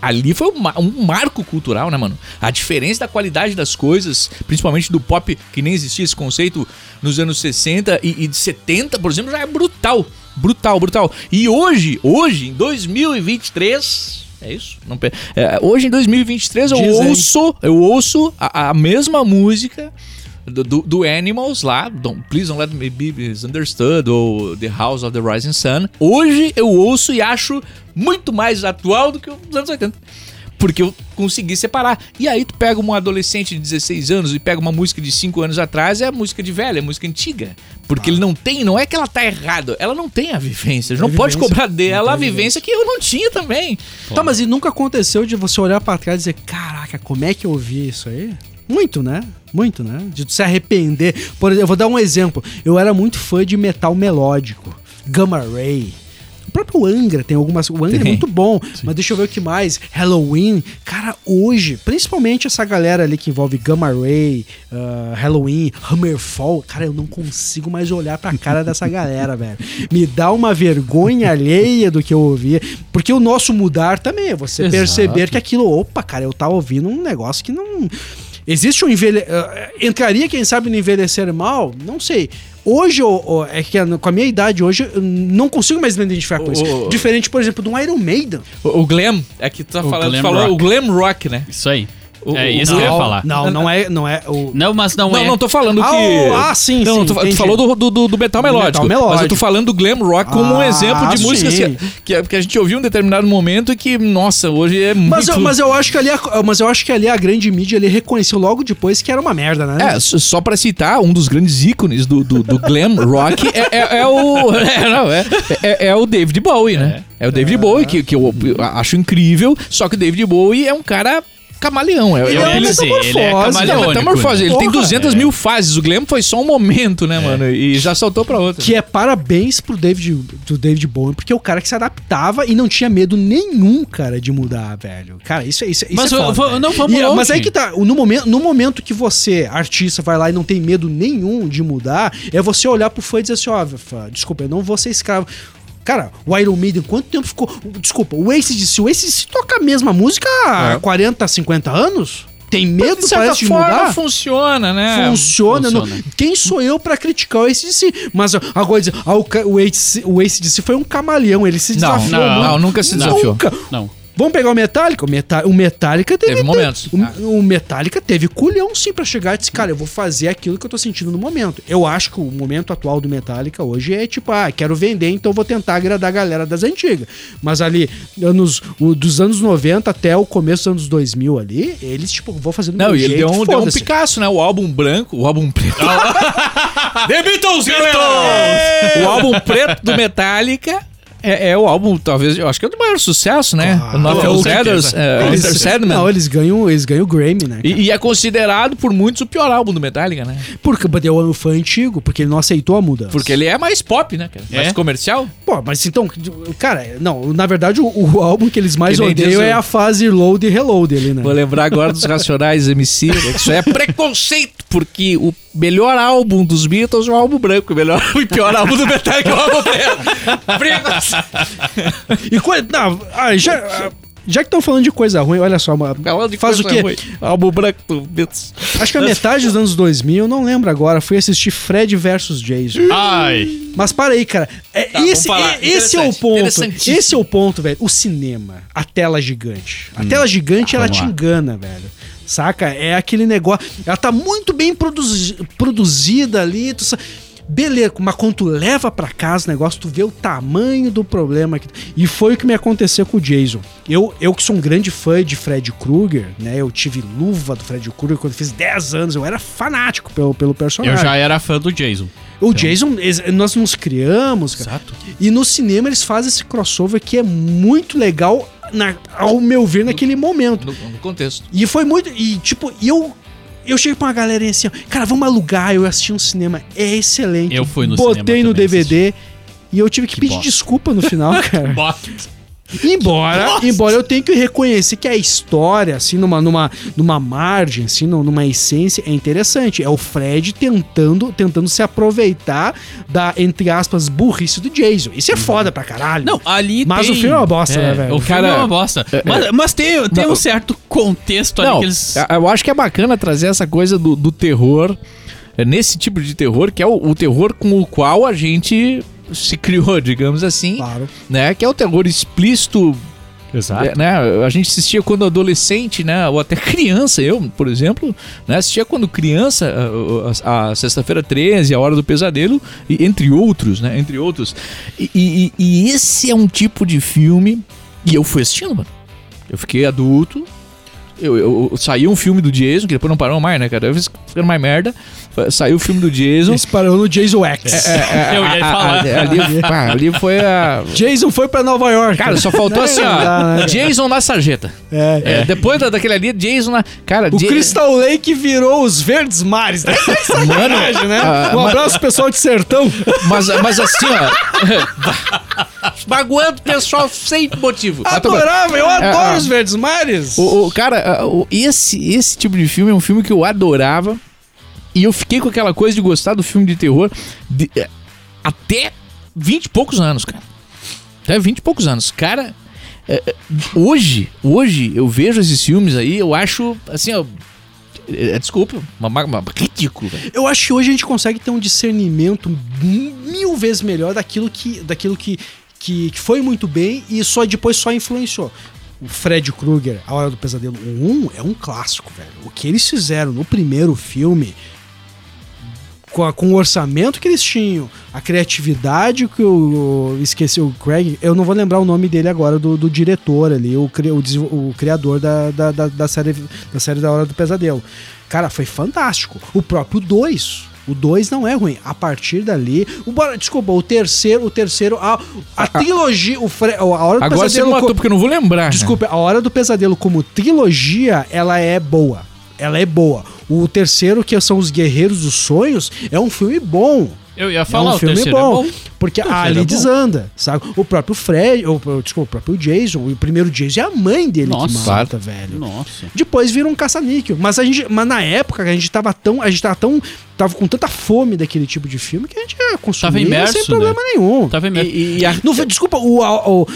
Speaker 3: ali foi um, um marco cultural, né, mano? A diferença da qualidade das coisas, principalmente do pop, que nem existia esse conceito nos anos 60 e, e de 70, por exemplo, já é brutal. Brutal, brutal. E hoje, hoje, em 2023... É isso? Não, é, hoje em 2023 eu
Speaker 5: Diz
Speaker 3: ouço, eu ouço a, a mesma música do, do, do Animals lá, don't, Please Don't Let Me Be Misunderstood, ou The House of the Rising Sun. Hoje eu ouço e acho muito mais atual do que os anos 80. Porque eu consegui separar. E aí tu pega um adolescente de 16 anos e pega uma música de 5 anos atrás, é música de velha, é música antiga. Porque ele não tem, não é que ela tá errada, ela não tem a vivência. A gente não
Speaker 5: Tem
Speaker 3: pode
Speaker 5: vivência.
Speaker 3: cobrar dela
Speaker 5: Não
Speaker 3: a
Speaker 5: tem
Speaker 3: vivência que eu não tinha também.
Speaker 5: Tá, mas e nunca aconteceu de você olhar pra trás e dizer, caraca, como é que eu ouvi isso aí? Muito, né? Muito, né? De tu se arrepender. Por exemplo, eu vou dar um exemplo. Eu era muito fã de metal melódico. Gamma Ray. O próprio Angra tem algumas. O Angra é
Speaker 3: Tem.
Speaker 5: muito bom, mas deixa eu ver o que mais. Halloween. Cara, hoje, principalmente essa galera ali que envolve Gamma Ray, ah, Halloween, Hammerfall. Cara, eu não consigo mais olhar pra cara dessa galera, velho. Me dá uma vergonha alheia do que eu ouvi. Porque o nosso mudar também é você
Speaker 4: Exato.
Speaker 5: perceber que aquilo, opa, cara, eu tava ouvindo um negócio que não. Existe um envelhe... eh, Entraria, quem sabe, no envelhecer mal? Não sei. Hoje, ô, é que com a minha idade hoje, eu não consigo mais me identificar com isso. Diferente, por exemplo, de um Iron Maiden.
Speaker 3: O, o glam, é que tu tá
Speaker 4: O
Speaker 3: falando, tu
Speaker 4: glam
Speaker 3: falou
Speaker 4: rock.
Speaker 3: o glam rock, né?
Speaker 4: Isso aí.
Speaker 3: O-
Speaker 4: é
Speaker 3: o-
Speaker 4: isso que eu ia falar.
Speaker 5: Não, não é, não é o...
Speaker 4: Não, mas não,
Speaker 3: Não,
Speaker 4: é.
Speaker 3: não tô falando
Speaker 5: Ah,
Speaker 3: que.
Speaker 5: ah, sim,
Speaker 3: não,
Speaker 5: sim,
Speaker 3: tu, tu falou do, do, do- do metal melódico.
Speaker 5: metal melódico.
Speaker 3: Mas eu tô falando do glam rock como um
Speaker 5: Ah,
Speaker 3: exemplo de música
Speaker 5: sim.
Speaker 3: assim, que, que a gente ouviu em um determinado momento e que, nossa, hoje é muito.
Speaker 5: Mas, eu, mas eu acho que ali, a, mas eu acho que ali a grande mídia ele reconheceu logo depois que era uma merda, né?
Speaker 3: É, só pra citar, um dos grandes ícones do, do, do glam rock é, é- é o. É, não, é, é, é o David Bowie, né? É, o David Bowie, que, que eu acho incrível, só que o David Bowie é um cara camaleão. É,
Speaker 4: Eu
Speaker 3: é
Speaker 4: ia
Speaker 3: ele-
Speaker 4: dizer, ele é
Speaker 5: metamorfose,
Speaker 3: é
Speaker 4: camaleônico,
Speaker 3: metamorfose. Ele
Speaker 4: né?
Speaker 3: tem
Speaker 5: Porra,
Speaker 3: 200
Speaker 4: é.
Speaker 3: mil fases. O Glam foi só um momento, né, mano? E já saltou pra outra.
Speaker 5: Que é parabéns pro David, do David Bowie, porque é o cara que se adaptava e não tinha medo nenhum, cara, de mudar, velho. Cara, isso, é- isso, é- isso
Speaker 4: Mas
Speaker 5: é
Speaker 4: eu-
Speaker 5: foda, velho.
Speaker 4: não, vamos
Speaker 5: E,
Speaker 4: longe.
Speaker 5: Mas aí que tá, no momento, no momento que você, artista, vai lá e não tem medo nenhum de mudar, é você olhar pro fã e dizer assim, ó, fã, desculpa, eu não vou ser escravo. Cara, o Iron Maiden, quanto tempo ficou... Desculpa, o ACDC, o ACDC toca a mesma música há
Speaker 3: É.
Speaker 5: 40, 50 anos? Tem medo,
Speaker 3: de certa
Speaker 5: parece, de
Speaker 3: forma,
Speaker 5: mudar?
Speaker 3: funciona, né?
Speaker 5: Funciona. não-
Speaker 4: funciona.
Speaker 5: quem sou eu pra criticar o ACDC? Mas ó, agora dizer, ah, o, o, ACDC, o ACDC foi um camaleão, ele se
Speaker 3: Não,
Speaker 5: desafiou
Speaker 4: não,
Speaker 5: muito.
Speaker 3: não, nunca se desafiou.
Speaker 5: Nunca.
Speaker 4: Não.
Speaker 5: Vamos pegar o Metallica? O, Meta o Metallica teve,
Speaker 3: Teve momentos.
Speaker 5: O, o Metallica teve culhão sim pra chegar e disse, cara, eu vou fazer aquilo que eu tô sentindo no momento. Eu acho que o momento atual do Metallica hoje é tipo, ah, quero vender, então vou tentar agradar a galera das antigas. Mas ali, anos, o- dos anos 90 até o começo dos anos 2000 ali, eles, tipo, vou fazer do
Speaker 3: Não,
Speaker 5: meu
Speaker 3: e ele
Speaker 5: jeito,
Speaker 3: deu um, deu um. Picasso, né? O álbum branco, o álbum preto.
Speaker 4: The Beatles,
Speaker 3: o álbum preto do Metallica é, é o álbum, talvez, eu acho que é o do maior sucesso, né?
Speaker 5: Ah,
Speaker 3: o é,
Speaker 5: Eles-
Speaker 3: Enter Sandman.
Speaker 5: Não, eles ganham, eles ganham o Grammy, né?
Speaker 3: E, e é considerado por muitos o pior álbum do Metallica, né?
Speaker 5: Porque deu um fã antigo, porque ele não aceitou a mudança.
Speaker 3: Porque ele é mais pop, né, cara? Mais
Speaker 4: É?
Speaker 3: comercial.
Speaker 5: Pô, mas então, cara, não, na verdade o, o álbum que eles mais
Speaker 3: Que
Speaker 5: odeiam
Speaker 3: o-
Speaker 5: é a fase load e reload ali, né?
Speaker 3: Vou lembrar agora dos Racionais MC. né? Isso é preconceito, porque o melhor álbum dos Beatles é o álbum branco. O melhor e pior álbum do Metallica é o álbum preto.
Speaker 5: E coi- não, ah, já, ah, já que estão falando de coisa ruim, olha só,
Speaker 3: Falando de
Speaker 5: faz o
Speaker 3: coisa
Speaker 5: quê?
Speaker 3: ruim. Álbum branco do Beatles.
Speaker 5: Acho que a metade dos anos 2000, eu não lembro agora, fui assistir Fred versus Jason.
Speaker 4: Ai.
Speaker 5: Mas para aí, cara. É,
Speaker 3: Tá,
Speaker 5: esse, é- esse é o ponto. Esse é o ponto, velho. O cinema, a tela gigante. A tela gigante, ela
Speaker 4: vamos
Speaker 5: te
Speaker 4: lá.
Speaker 5: engana, velho. Saca? É aquele negócio. Ela tá muito bem produzi- produzida ali. Tu. Beleza, mas quando tu leva pra casa o negócio, tu vê o tamanho do problema. que- E foi o que me aconteceu com o Jason. Eu, eu que sou um grande fã de Fred Krueger, né? Eu tive luva do Fred Krueger quando eu fiz 10 anos. Eu era fanático pelo, pelo
Speaker 4: Eu
Speaker 5: personagem.
Speaker 4: já era fã do Jason.
Speaker 5: O Jason, eles- nós nos criamos, cara.
Speaker 4: Exato.
Speaker 5: E no cinema eles fazem esse crossover que é muito legal, na- ao meu ver, naquele momento.
Speaker 3: No, no contexto.
Speaker 5: E foi muito. E tipo, eu. Eu cheguei pra uma galera assim, ó, cara, vamos alugar. Eu assisti um cinema, é excelente.
Speaker 4: Eu fui no
Speaker 5: Botei
Speaker 4: cinema
Speaker 5: no
Speaker 4: também
Speaker 5: DVD. E eu tive que,
Speaker 4: Que
Speaker 5: pedir
Speaker 4: bosta.
Speaker 5: desculpa no final, cara.
Speaker 4: Bota.
Speaker 5: Embora,
Speaker 4: Nossa.
Speaker 5: embora eu tenha que reconhecer que a história, assim, numa, numa, numa margem, assim, num- numa essência, é interessante. É o Fred tentando, tentando se aproveitar da, entre aspas, burrice do Jason. Isso é foda pra caralho.
Speaker 4: Não, ali
Speaker 5: Mas
Speaker 4: tem...
Speaker 5: o filme é uma bosta, né, velho?
Speaker 4: O filme
Speaker 3: Cara,
Speaker 4: é uma bosta. Mas, mas tem, tem
Speaker 3: Não.
Speaker 4: um certo contexto ali
Speaker 3: Não,
Speaker 4: que eles...
Speaker 3: eu acho que é bacana trazer essa coisa do, do terror, é, nesse tipo de terror, que é o, o terror com o qual a gente se criou, digamos assim,
Speaker 5: Claro.
Speaker 3: né? Que é o terror explícito,
Speaker 4: Exato.
Speaker 3: é, né? A gente assistia quando adolescente, né? Ou até criança, eu, por exemplo, né? Assistia quando criança, a, a- a Sexta-feira 13, A Hora do Pesadelo, e, entre outros, né? Entre outros. E, e- e esse é um tipo de filme, e eu fui assistindo, mano. Eu fiquei adulto, eu, eu, eu- saiu um filme do Jason, que depois não parou mais, né, cara? Eu fiz ficando mais merda. Saiu o filme do Jason.
Speaker 5: Eles parou no Jason X.
Speaker 3: É,
Speaker 4: Eu ia
Speaker 3: a- a-
Speaker 4: falar.
Speaker 3: ali, pá, ali foi a.
Speaker 5: Jason foi pra Nova York.
Speaker 3: Cara, só faltou assim,
Speaker 5: dá,
Speaker 3: ó.
Speaker 5: né?
Speaker 3: Jason na sarjeta.
Speaker 5: É.
Speaker 3: É, depois da, daquele ali, Jason na. Cara,
Speaker 5: O
Speaker 3: Ja-
Speaker 5: Crystal Lake virou os Verdes Mares. Né?
Speaker 3: Mano,
Speaker 5: né?
Speaker 3: ah,
Speaker 5: um
Speaker 3: mas-
Speaker 5: abraço, pessoal de Sertão.
Speaker 3: Mas, mas assim, ó. Magoando o pessoal sem motivo. Ah.
Speaker 5: Adorava, eu adoro
Speaker 3: Ah, ah.
Speaker 5: os Verdes Mares.
Speaker 3: O, o- cara, o- esse, esse tipo de filme é um filme que eu adorava. E eu fiquei com aquela coisa de gostar do filme de terror de- eh, até 20 e poucos anos, cara. Até 20 e poucos anos. Cara, hoje, hoje eu vejo esses filmes aí, eu acho, assim, ó. Eh, Desculpa, uma, uma, ridículo, velho.
Speaker 5: Eu acho que hoje a gente consegue ter um discernimento mil vezes melhor daquilo que, daquilo que, que, que foi muito bem e só depois só influenciou. O Fred Krueger, A Hora do Pesadelo 1 é um clássico, velho. O que eles fizeram no primeiro filme, com, a- com o orçamento que eles tinham, a criatividade que o. Esqueci o Craig, eu não vou lembrar o nome dele agora, do, do diretor ali, o, cri- o, o criador da, da, da, da série, da série da Hora do Pesadelo. Cara, foi fantástico. O próprio 2. O 2 não é ruim. A partir dali. O, desculpa, o terceiro, o terceiro. A, a trilogia. O Fre, a Hora do
Speaker 3: Agora você
Speaker 5: Pesadelo.
Speaker 3: matou
Speaker 5: co-
Speaker 3: porque eu não vou lembrar. né?
Speaker 5: Desculpa, a Hora do Pesadelo como trilogia, ela é boa. Ela é boa. O terceiro, que são os Guerreiros dos Sonhos, é um filme bom.
Speaker 4: Eu ia
Speaker 5: É
Speaker 4: falar,
Speaker 5: um
Speaker 4: o
Speaker 5: filme
Speaker 4: terceiro é
Speaker 5: bom,
Speaker 4: bom.
Speaker 5: Porque
Speaker 4: terceiro
Speaker 5: ali
Speaker 4: é bom.
Speaker 5: desanda, sabe? O próprio Fred, o, o- desculpa, o próprio Jason, o primeiro Jason é a mãe dele
Speaker 4: Nossa.
Speaker 5: que mata, velho.
Speaker 4: Nossa.
Speaker 5: Depois vira um caça-níquel. Mas, a gente, mas na época a gente tava tão. A gente tava tão. Tava com tanta fome daquele tipo de filme que a gente ia consumir
Speaker 4: Tava imerso,
Speaker 5: sem problema
Speaker 4: né?
Speaker 5: nenhum.
Speaker 4: Tá vendo?
Speaker 3: E, e a-
Speaker 5: No, desculpa, o, a- o,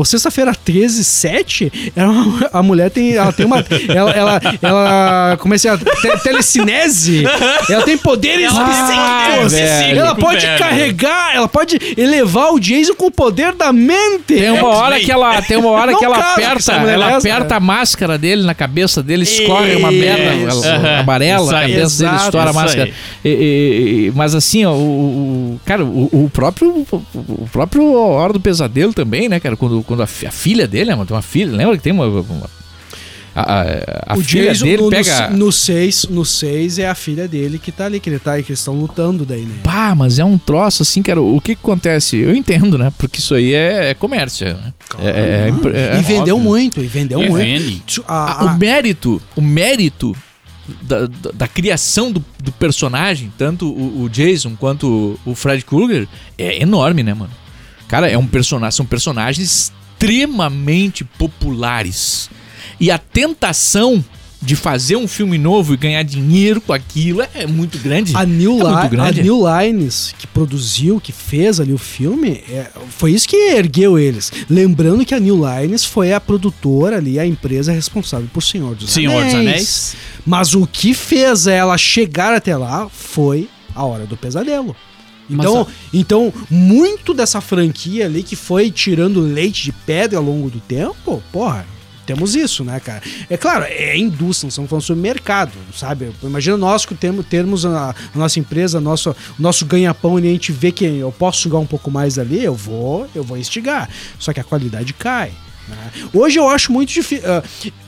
Speaker 5: o Sexta-feira 13, 7, é uma- a mulher tem. Ela tem uma. Ela. ela, ela como é que é? Te, telecinese? Ela tem poderes
Speaker 4: Ela-
Speaker 5: psíquicos.
Speaker 3: velho.
Speaker 5: ela pode
Speaker 4: Velho.
Speaker 5: carregar, ela pode elevar o Jason com o poder da mente.
Speaker 3: Tem uma hora que ela, tem uma hora que ela aperta, ela aperta a máscara dele na cabeça dele, escorre uma merda amarela, a cabeça dele estoura a máscara. E- e- e- mas assim, ó, o, cara, o, o próprio o próprio Hora do Pesadelo também, né, cara, quando, quando a, fi- a filha dele, né, tem uma filha, lembra que tem uma, uma- a, a- filha
Speaker 5: Jason
Speaker 3: dele
Speaker 5: no,
Speaker 3: pega
Speaker 5: no 6 no seis é a filha dele que tá ali, que ele tá que eles estão lutando daí, né?
Speaker 3: Pá, mas é um troço assim, cara. O que, que acontece? Eu entendo, né? Porque isso aí é, é comércio. Né? É- é- é impre- é
Speaker 5: e vendeu
Speaker 3: óbvio.
Speaker 5: muito, e vendeu
Speaker 4: E
Speaker 5: muito.
Speaker 4: vende.
Speaker 5: A-
Speaker 3: Ah,
Speaker 5: a-
Speaker 3: o mérito, o mérito da, da, da criação do, do personagem, tanto o, o Jason quanto o, o Fred Krueger, é enorme, né, mano? Cara, é um personagem, são personagens extremamente populares. E a tentação de fazer um filme novo e ganhar dinheiro com aquilo é muito grande.
Speaker 5: A New,
Speaker 3: É muito
Speaker 5: Li- a
Speaker 3: grande.
Speaker 5: New Lines, que produziu, que fez ali o filme, é, foi isso que ergueu eles. Lembrando que a New Lines foi a produtora ali, a empresa responsável por Senhor dos
Speaker 4: Senhor dos
Speaker 5: Anéis.
Speaker 4: Anéis.
Speaker 5: Mas o que fez ela chegar até lá foi a Hora do Pesadelo.
Speaker 4: Mas
Speaker 5: Então,
Speaker 4: a-
Speaker 5: então, muito dessa franquia ali que foi tirando leite de pedra ao longo do tempo, porra, temos isso, né, cara? É claro, é indústria, estamos falando sobre mercado, sabe? Imagina nós que temos, termos a, a nossa empresa, nosso, nosso ganha-pão e a gente vê que eu posso sugar um pouco mais ali, eu vou, eu vou instigar. Só que a qualidade cai. Né? Hoje eu acho muito difícil.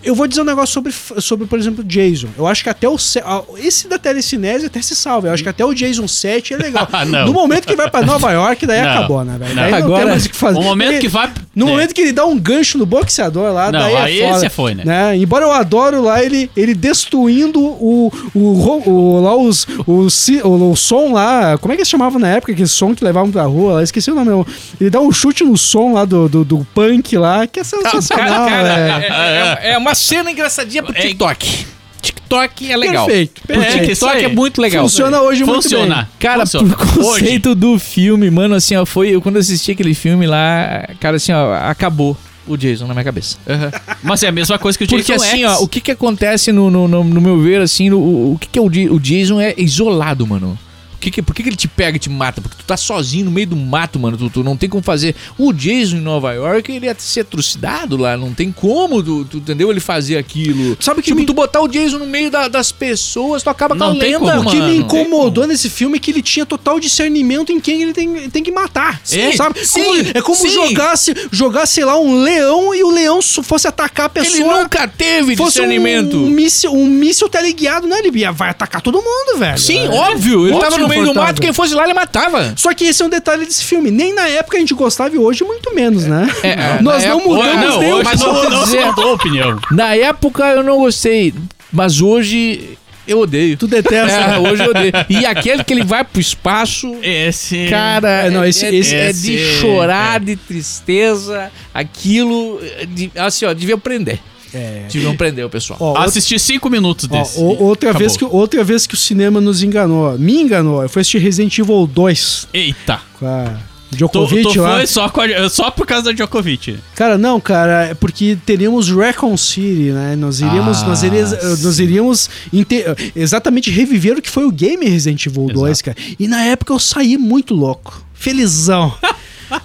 Speaker 5: eu vou dizer um negócio sobre, sobre, por exemplo, Jason. Eu acho que até o. se- ah, Esse da telecinese até se salva. Eu acho que até o Jason 7 é legal. No momento que vai pra Nova York, daí
Speaker 4: Não.
Speaker 5: acabou, né, velho?
Speaker 4: Não.
Speaker 5: Daí não
Speaker 3: Agora,
Speaker 5: tem mais o que fazer.
Speaker 4: O momento
Speaker 5: Ele-
Speaker 4: que vai.
Speaker 5: No
Speaker 4: É.
Speaker 5: momento que ele dá um gancho no boxeador lá,
Speaker 4: Não,
Speaker 5: daí é
Speaker 4: aí
Speaker 5: foda,
Speaker 4: esse foi, né?
Speaker 5: Embora eu adoro lá ele, ele destruindo o, o, ro- o- lá os, o, o, o som lá, como é que se chamava na época, aquele som que levavam pra rua lá, esqueci o nome, ele dá um chute no som lá do, do, do punk lá, que é sensacional,
Speaker 3: Cara,
Speaker 5: velho.
Speaker 3: é, é- é uma cena engraçadinha pro
Speaker 4: É-
Speaker 3: TikTok. TikTok é legal.
Speaker 5: Perfeito, perfeito.
Speaker 3: TikTok é muito legal.
Speaker 5: Funciona hoje muito
Speaker 4: Funciona.
Speaker 5: bem.
Speaker 3: Cara,
Speaker 4: Funciona.
Speaker 3: por conceito do filme, mano, assim, ó, foi. Eu, quando eu assisti aquele filme lá, cara, assim, ó, acabou o Jason na minha cabeça.
Speaker 4: Aham. Mas é a mesma coisa que o Jason
Speaker 3: Porque assim,
Speaker 4: X.
Speaker 3: ó, o que que acontece no, no, no- no meu ver, assim, no- o, o que que é o, o Jason é isolado, mano. Que que, por que, que ele te pega e te mata? Porque tu tá sozinho no meio do mato, mano. Tu, tu não tem como fazer. O Jason em Nova York, ele ia ser trucidado lá. Não tem como, tu, tu entendeu? Ele fazer aquilo.
Speaker 5: Sabe que
Speaker 3: tipo,
Speaker 5: me-
Speaker 3: tu botar o Jason no meio da- das pessoas, tu acaba com a
Speaker 4: Não tem
Speaker 3: lenda,
Speaker 4: como.
Speaker 3: mano.
Speaker 5: O que me incomodou nesse filme é que ele tinha total discernimento em quem ele tem, tem que matar.
Speaker 3: Sim,
Speaker 5: sabe?
Speaker 3: sim,
Speaker 5: Como- é como
Speaker 3: sim.
Speaker 5: jogasse, jogar, sei lá, um leão e o leão fosse atacar a
Speaker 3: Ele
Speaker 5: pessoa.
Speaker 3: nunca teve
Speaker 5: fosse
Speaker 3: discernimento.
Speaker 5: Um, um míssil, um míssil teleguiado, né? Ele ia- vai atacar todo mundo, velho.
Speaker 3: Sim,
Speaker 5: É.
Speaker 3: óbvio. Ele
Speaker 5: Ótimo,
Speaker 3: tava no meio do mato, quem fosse lá, ele matava.
Speaker 5: Só que esse é um detalhe desse filme. Nem na época a gente gostava e hoje muito menos, né?
Speaker 3: É,
Speaker 5: Nós
Speaker 3: na
Speaker 5: não
Speaker 3: época-
Speaker 5: mudamos
Speaker 4: não,
Speaker 5: nem
Speaker 4: hoje
Speaker 3: mas
Speaker 4: não, não mudou a opinião.
Speaker 3: Na época eu não gostei, mas hoje eu odeio.
Speaker 5: Tu detesta.
Speaker 3: É, hoje eu odeio. E aquele que ele vai pro espaço,
Speaker 4: Esse.
Speaker 3: cara,
Speaker 5: É, não, esse-
Speaker 3: é,
Speaker 5: esse-
Speaker 3: é de
Speaker 4: esse-
Speaker 3: chorar, de tristeza. Aquilo, é de- assim, ó, devia prender.
Speaker 5: É.
Speaker 3: Deviam prender o pessoal.
Speaker 5: Ó, outra-
Speaker 4: Assisti cinco minutos
Speaker 5: ó,
Speaker 4: desse.
Speaker 5: o- outra,
Speaker 4: Acabou.
Speaker 5: vez que, outra vez que o cinema nos enganou. Me enganou. Eu fui assistir Resident Evil 2
Speaker 4: Eita.
Speaker 5: com a Djokovic
Speaker 4: tu
Speaker 5: lá.
Speaker 4: foi só, a- só por causa da Djokovic.
Speaker 5: Cara, não, cara, é porque teríamos Recon City, né? Nós iríamos,
Speaker 3: Ah,
Speaker 5: nós iríamos, nós iríamos inte- exatamente reviver o que foi o game Resident Evil 2, cara. E na época eu saí muito louco, felizão.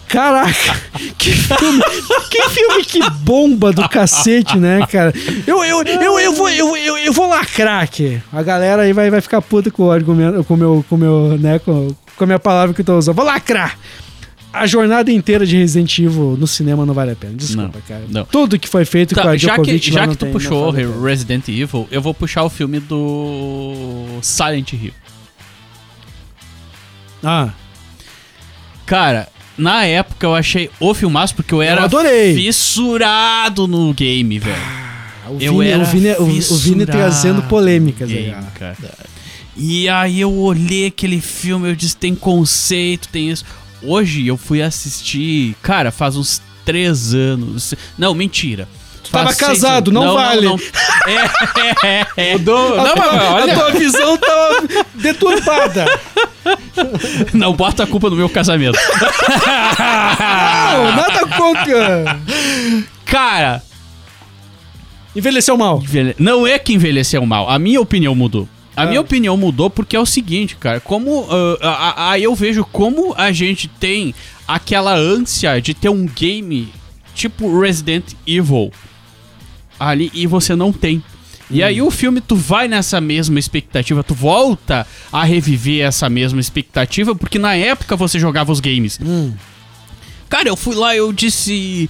Speaker 5: Caraca, que filme, que filme que bomba do cacete, né, cara? Eu, eu, eu, eu, vou, eu, eu, eu vou lacrar aqui. A galera aí vai, vai ficar puta com o argumento, com meu, com meu, né, com, com a minha palavra que eu tô usando. Vou lacrar. A jornada inteira de Resident Evil no cinema não vale a pena. Desculpa,
Speaker 4: Não,
Speaker 5: cara.
Speaker 4: não.
Speaker 5: Tudo que foi feito com
Speaker 4: Tá,
Speaker 5: a
Speaker 4: já que, já que tu
Speaker 5: tem-
Speaker 4: puxou
Speaker 5: vale.
Speaker 4: Resident Evil, eu vou puxar o filme do Silent Hill.
Speaker 5: Ah,
Speaker 4: Cara, na época eu achei o filmaço porque eu era
Speaker 5: adorei.
Speaker 4: fissurado no game, velho.
Speaker 5: o
Speaker 4: Eu
Speaker 5: Vini,
Speaker 4: era
Speaker 5: o Vini, o, o Vini trazendo polêmicas aí.
Speaker 4: game,
Speaker 5: ah.
Speaker 4: cara. E aí eu olhei aquele filme, eu disse, tem conceito, tem isso. Hoje eu fui assistir, cara, faz uns três anos. Não, mentira.
Speaker 5: Tava casado, não vale.
Speaker 4: É, é, é, é.
Speaker 3: Não, mas olha.
Speaker 5: A tua visão tá deturpada.
Speaker 4: Não bota a culpa no meu casamento.
Speaker 5: Não, nada contra.
Speaker 4: Cara,
Speaker 5: Envelheceu mal.
Speaker 4: Envelhe- Não é que envelheceu mal. A minha opinião mudou. A
Speaker 5: Ah.
Speaker 4: minha opinião mudou porque é o seguinte, cara. Como. Aí eu vejo como a gente tem aquela ânsia de ter um game tipo Resident Evil ali e você não tem. E aí o filme tu vai nessa mesma expectativa, tu volta a reviver essa mesma expectativa, porque na época você jogava os games. Cara, eu fui lá eu disse.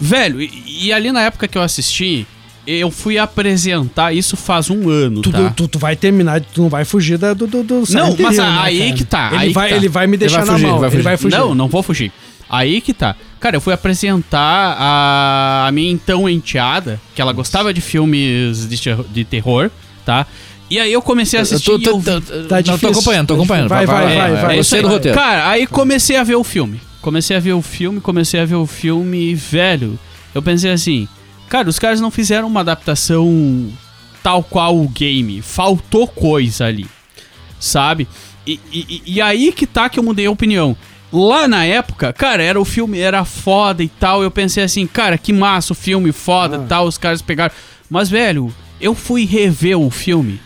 Speaker 4: Velho, e, e ali na época que eu assisti, eu fui apresentar, isso faz um ano,
Speaker 5: Tu,
Speaker 4: tá?
Speaker 5: tu, tu vai terminar, tu não vai fugir da, do, do, do
Speaker 4: Não, mas
Speaker 5: Hill,
Speaker 4: aí
Speaker 5: cara?
Speaker 4: que tá,
Speaker 5: Ele,
Speaker 4: aí que
Speaker 5: vai,
Speaker 4: tá.
Speaker 5: ele vai me deixar
Speaker 3: vai
Speaker 5: na
Speaker 3: fugir,
Speaker 5: mão.
Speaker 3: vai
Speaker 5: Ele vai fugir.
Speaker 4: Não, não vou fugir. Aí que tá. Cara, eu fui apresentar a, a minha então enteada, que ela gostava de filmes de, de terror, tá? E aí eu comecei a
Speaker 3: Eu
Speaker 4: assistir
Speaker 3: tô,
Speaker 4: e
Speaker 3: tô,
Speaker 4: eu-
Speaker 3: tô-
Speaker 5: Tá
Speaker 3: não, tô
Speaker 5: difícil,
Speaker 3: acompanhando, tô acompanhando.
Speaker 5: Vai, vai,
Speaker 3: lá.
Speaker 5: vai, vai.
Speaker 3: É,
Speaker 4: É
Speaker 3: Você do roteiro.
Speaker 4: Cara, aí comecei a ver o filme. Comecei a ver o filme, comecei a ver o filme, e, velho. Eu pensei assim, cara, os caras não fizeram uma adaptação tal qual o game. Faltou coisa ali. Sabe? E, e- e aí que tá que eu mudei a opinião. Lá na época, cara, era o filme, era foda e tal. Eu pensei assim, cara, que massa o filme, foda e
Speaker 5: Ah.
Speaker 4: tal. Os caras pegaram. Mas, velho, eu fui rever o filme.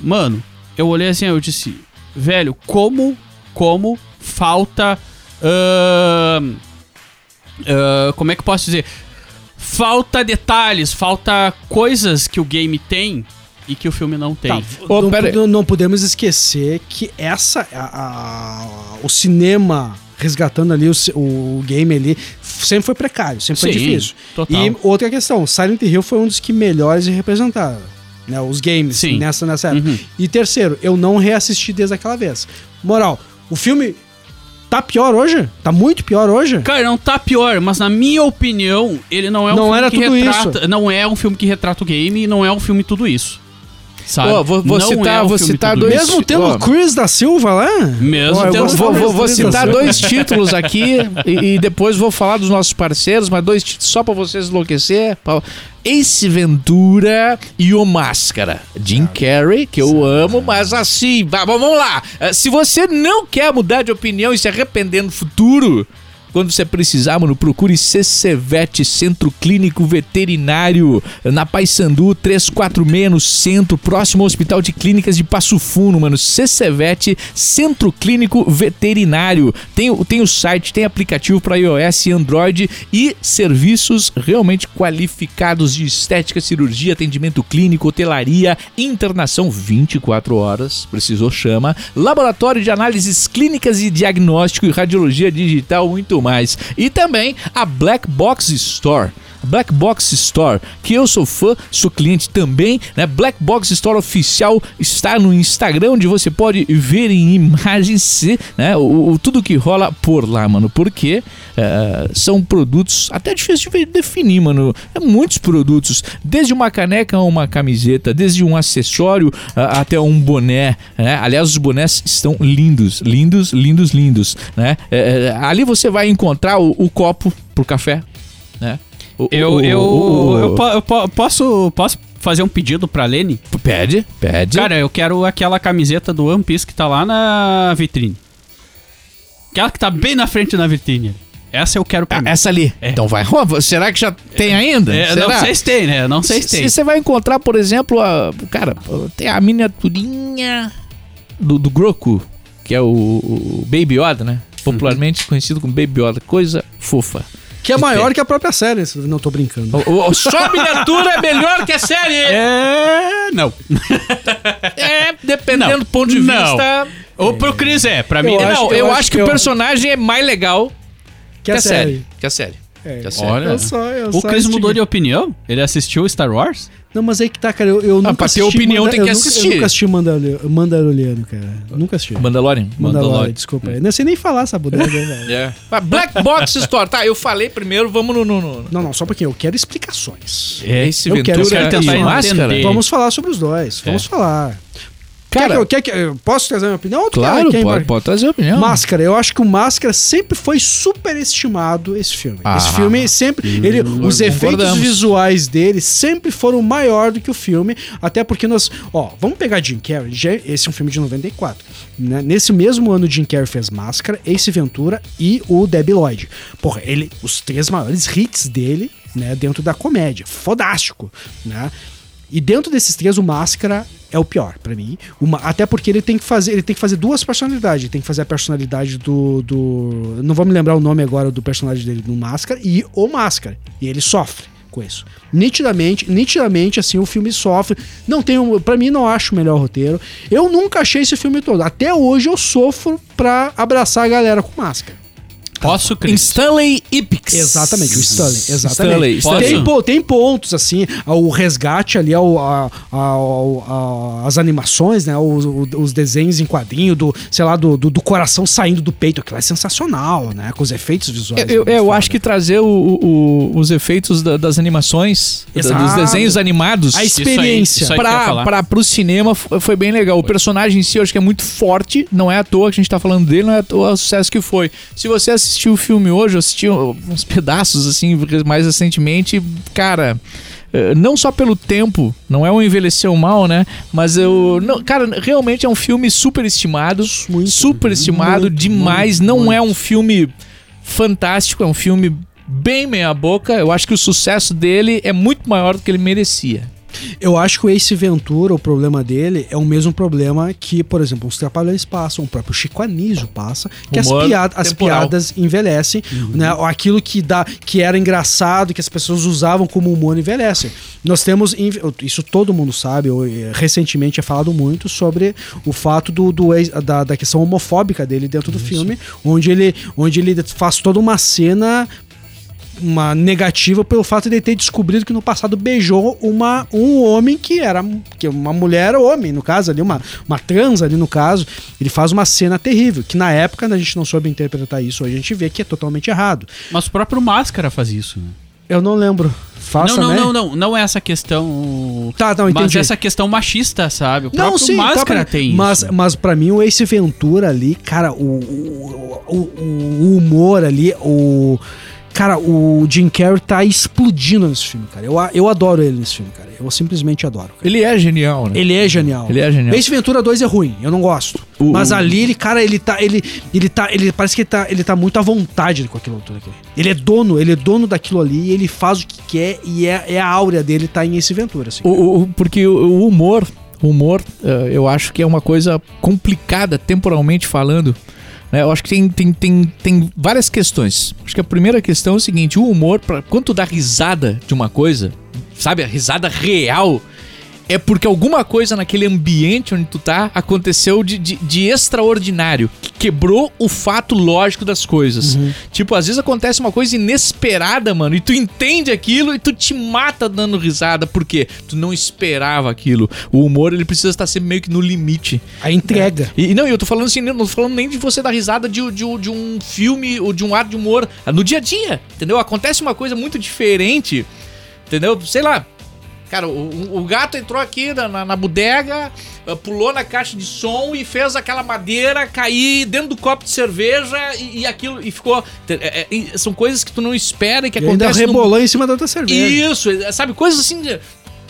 Speaker 4: Mano, eu olhei assim, eu disse, velho, como, como falta. ahn, ah, como é que eu posso dizer? Falta detalhes, falta coisas que o game tem e que o filme não tem.
Speaker 5: Tá,
Speaker 3: Ô,
Speaker 5: não, não- não podemos esquecer que essa a- a- o cinema resgatando ali o, o game ali sempre foi precário, sempre foi
Speaker 4: Sim,
Speaker 5: difícil.
Speaker 4: total.
Speaker 5: E outra questão, Silent Hill foi um dos que melhores representaram, né, os games
Speaker 4: Sim.
Speaker 5: nessa nessa época.
Speaker 4: Uhum.
Speaker 5: E terceiro, eu não reassisti desde aquela vez. Moral, o filme tá pior hoje? Tá muito pior hoje?
Speaker 4: Cara, não tá pior, mas na minha opinião, ele não é um
Speaker 5: Não
Speaker 4: filme
Speaker 5: era
Speaker 4: que
Speaker 5: tudo
Speaker 4: retrata.
Speaker 5: isso.
Speaker 4: Não é um filme que retrata o game e não é um filme tudo isso. Sabe?
Speaker 3: Ó, vou- vou
Speaker 4: Não
Speaker 3: citar-
Speaker 4: um
Speaker 3: vou citar dois-
Speaker 4: isso.
Speaker 5: Mesmo tendo o Chris da Silva lá?
Speaker 4: Mesmo
Speaker 5: eu
Speaker 4: tendo-
Speaker 3: Vou, vou- vou citar dois títulos aqui e, e depois vou falar dos nossos parceiros, mas dois títulos só pra vocês enlouquecer. pra- Ace Ventura e o Máscara. Jim Carrey, que eu amo, mas assim, va- vamos lá. Eh, Se você não quer mudar de opinião e se arrepender no futuro, quando você precisar, mano, procure CCVET, Centro Clínico Veterinário, na Paysandu 346, no centro, próximo ao Hospital de Clínicas de Passo Fundo, mano. CCVET, Centro Clínico Veterinário. Tem, o- tem o site, tem aplicativo para iOS e Android e serviços realmente qualificados de estética, cirurgia, atendimento clínico, hotelaria, internação 24 horas, precisou chama, laboratório de análises clínicas e diagnóstico e radiologia digital, muito mais. E também a Black Box Store. Black Box Store, que eu sou fã, sou cliente também, né? Black Box Store oficial está no Instagram, onde você pode ver em imagens, né? O, o- tudo que rola por lá, mano. Porque eh, são produtos até difícil de definir, mano. É muitos produtos, desde uma caneca a uma camiseta, desde um acessório ah, até um boné, né? Aliás, os bonés estão lindos, lindos, lindos, lindos, né? Eh, eh, ali você vai encontrar o, o copo pro café, né?
Speaker 4: Eu, eu, eu, eu po- posso, posso fazer um pedido pra Lene?
Speaker 3: Pede, pede.
Speaker 4: Cara, eu quero aquela camiseta do One Piece que tá lá na vitrine. Aquela que tá bem na frente da vitrine. Essa eu quero pra
Speaker 3: Ah,
Speaker 4: mim.
Speaker 3: essa ali.
Speaker 4: É.
Speaker 3: Então vai. Será que já tem ainda?
Speaker 4: É, não sei se tem, né? Não sei se tem.
Speaker 3: Se você vai encontrar, por exemplo, a, cara, tem a miniaturinha do, do Groku, que é o, o Baby Yoda, né? Popularmente conhecido como Baby Yoda. Coisa fofa.
Speaker 5: Que é maior que a própria série. Não tô brincando.
Speaker 3: O, o- só a miniatura é melhor que a série.
Speaker 4: É. Não.
Speaker 3: É, dependendo
Speaker 4: Não.
Speaker 3: do ponto de
Speaker 4: Não.
Speaker 3: vista.
Speaker 4: Ou pro Chris é, pra mim
Speaker 5: Eu
Speaker 3: não,
Speaker 5: acho-
Speaker 3: eu,
Speaker 5: eu
Speaker 3: acho, que,
Speaker 5: que
Speaker 3: o
Speaker 5: eu-
Speaker 3: personagem é mais legal
Speaker 5: Que a série.
Speaker 3: Que a série.
Speaker 5: É,
Speaker 3: Tá certo.
Speaker 4: Olha,
Speaker 5: eu só, eu
Speaker 4: o
Speaker 5: só
Speaker 4: Chris
Speaker 5: assisti-
Speaker 4: mudou de opinião? Ele assistiu Star Wars?
Speaker 5: Não, mas aí que tá, cara. Eu, eu nunca
Speaker 3: pra ter opinião tem
Speaker 5: eu
Speaker 3: que
Speaker 5: nunca-
Speaker 3: assistir.
Speaker 5: Eu nunca assisti Mandaloriano, Mandaloriano cara. Nunca assisti.
Speaker 3: Mandalorian?
Speaker 5: Mandalorian, desculpa. Eu não sei nem falar essa bodega, velho.
Speaker 3: É. Ah, Black Box Store. Tá, eu falei primeiro, vamos no... no, no.
Speaker 5: Não, não, só um pouquinho. Eu quero explicações.
Speaker 3: Esse
Speaker 5: eu quero
Speaker 3: Ventura
Speaker 5: tentar
Speaker 3: e
Speaker 4: entender.
Speaker 3: Máscara?
Speaker 5: Vamos falar sobre os dois. Vamos falar.
Speaker 3: Cara,
Speaker 5: quer que, eu- quer que, eu posso trazer minha opinião? Ou tu
Speaker 3: claro,
Speaker 5: quer
Speaker 3: pode, pode trazer a opinião.
Speaker 5: Máscara, eu acho que o Máscara sempre foi superestimado esse filme.
Speaker 3: Ah.
Speaker 5: esse filme sempre, ele, os efeitos visuais dele sempre foram maior do que o filme, até porque nós, ó, vamos pegar Jim Carrey, esse é um filme de 94, né? Nesse mesmo ano Jim Carrey fez Máscara, Ace Ventura e o Debbie Lloyd. Porra, ele, os três maiores hits dele, né, dentro da comédia, fodástico, né? E dentro desses três, o Máscara é o pior pra mim. Uma, até porque ele tem que fazer, ele tem que fazer duas personalidades. Ele tem que fazer a personalidade do, do, não vou me lembrar o nome agora do personagem dele no Máscara e o Máscara. E ele sofre com isso. Nitidamente, nitidamente assim o filme sofre. Não tem, um- para mim não acho o melhor roteiro. Eu nunca achei esse filme todo. Até hoje eu sofro pra abraçar a galera com Máscara.
Speaker 4: Posso, Chris?
Speaker 3: Stanley Ipix.
Speaker 5: Exatamente, o Stanley.
Speaker 3: Stanley,
Speaker 5: Exatamente.
Speaker 3: Stanley.
Speaker 5: Tem, po- tem pontos, assim, o resgate ali, ao, a- ao- a- as animações, né? Os, os desenhos em quadrinho, do, sei lá, do, do, do coração saindo do peito. Aquilo é sensacional, né? Com os efeitos visuais.
Speaker 3: Eu, eu-
Speaker 5: muito
Speaker 3: eu acho que trazer o- o- os efeitos da- das animações, da- dos desenhos animados,
Speaker 5: A
Speaker 4: Isso aí,
Speaker 5: experiência.
Speaker 4: isso aí
Speaker 3: pra, pra, pro cinema foi bem legal. O personagem em si eu acho que é muito forte, não é à toa que a gente tá falando dele, não é à toa o sucesso que foi. Se você assistiu o filme hoje, eu assisti uns pedaços assim mais recentemente, cara. eh, Não só pelo tempo, não é um envelheceu mal, né? Mas eu. Não, cara, realmente é um filme super estimado.
Speaker 5: Muito,
Speaker 3: super estimado
Speaker 5: muito,
Speaker 3: demais.
Speaker 5: muito,
Speaker 3: não é um filme fantástico, é um filme bem meia-boca. Eu acho que o sucesso dele é muito maior do que ele merecia.
Speaker 5: Eu acho que o Ace Ventura, o problema dele é o mesmo problema que, por exemplo, os Trapalhões passam, o próprio Chico Anísio passa, que as, piada- as piadas envelhecem, né? Aquilo que dá, que era engraçado, que as pessoas usavam como humor envelhece. Nós temos, isso todo mundo sabe, eu, eh, recentemente é falado muito sobre o fato do, do da, da questão homofóbica dele dentro do filme, onde ele, onde ele faz toda uma cena uma negativa pelo fato de ele ter descobrido que no passado beijou uma, um homem que era que uma mulher homem, no caso ali, uma, uma trans ali no caso. Ele faz uma cena terrível, que na época a gente não soube interpretar isso, hoje a gente vê que é totalmente errado.
Speaker 4: Mas o próprio Máscara faz isso. né?
Speaker 5: Eu não lembro. Faça,
Speaker 4: não, não,
Speaker 5: né?
Speaker 4: não, não. Não é essa questão.
Speaker 5: Tá, não,
Speaker 4: mas
Speaker 5: entendi.
Speaker 4: essa questão machista, sabe? O
Speaker 5: Não, sim, tá,
Speaker 4: Máscara
Speaker 5: pra-
Speaker 4: tem
Speaker 5: mas,
Speaker 4: isso.
Speaker 5: Mas pra mim o Ace Ventura ali, cara, o, o, o, o humor ali, o... Cara, o Jim Carrey tá explodindo nesse filme, cara. Eu, eu adoro ele nesse filme, cara. Eu simplesmente adoro. cara.
Speaker 3: Ele é genial, né?
Speaker 5: Ele é genial.
Speaker 3: Ele é genial.
Speaker 5: Ace Ventura 2 é ruim, eu não gosto. Mas ali, ele, cara, ele tá. Ele, ele tá. Ele parece que ele tá, ele tá muito à vontade com aquilo tudo aqui. Ele é dono, ele é dono daquilo ali, ele faz o que quer, e é, é a áurea dele tá em Ace Ventura, assim.
Speaker 3: O- o- porque o, humor, o humor, eh, eu acho que é uma coisa complicada temporalmente falando. Né? Eu acho que tem, tem, tem, tem várias questões. Acho que a primeira questão é o seguinte: o humor, pra, quando dá risada de uma coisa, sabe, a risada real. É porque alguma coisa naquele ambiente onde tu tá aconteceu de, de, de extraordinário, que quebrou o fato lógico das coisas. Tipo, às vezes acontece uma coisa inesperada, mano, e tu entende aquilo e tu te mata dando risada, porque tu não esperava aquilo. O humor, ele precisa estar sempre meio que no limite.
Speaker 5: A entrega.
Speaker 3: E e não, eu tô falando assim, não tô falando nem de você dar risada de, de, de um filme ou de um ato de humor no dia a dia, entendeu? Acontece uma coisa muito diferente, entendeu? Sei lá. Cara, o, o gato entrou aqui na, na, na bodega, eh, pulou na caixa de som e fez aquela madeira cair dentro do copo de cerveja e, e aquilo e ficou. é, é, são coisas que tu não espera e que
Speaker 5: E ainda rebolou em cima da outra cerveja.
Speaker 3: isso, sabe? Coisas assim. de-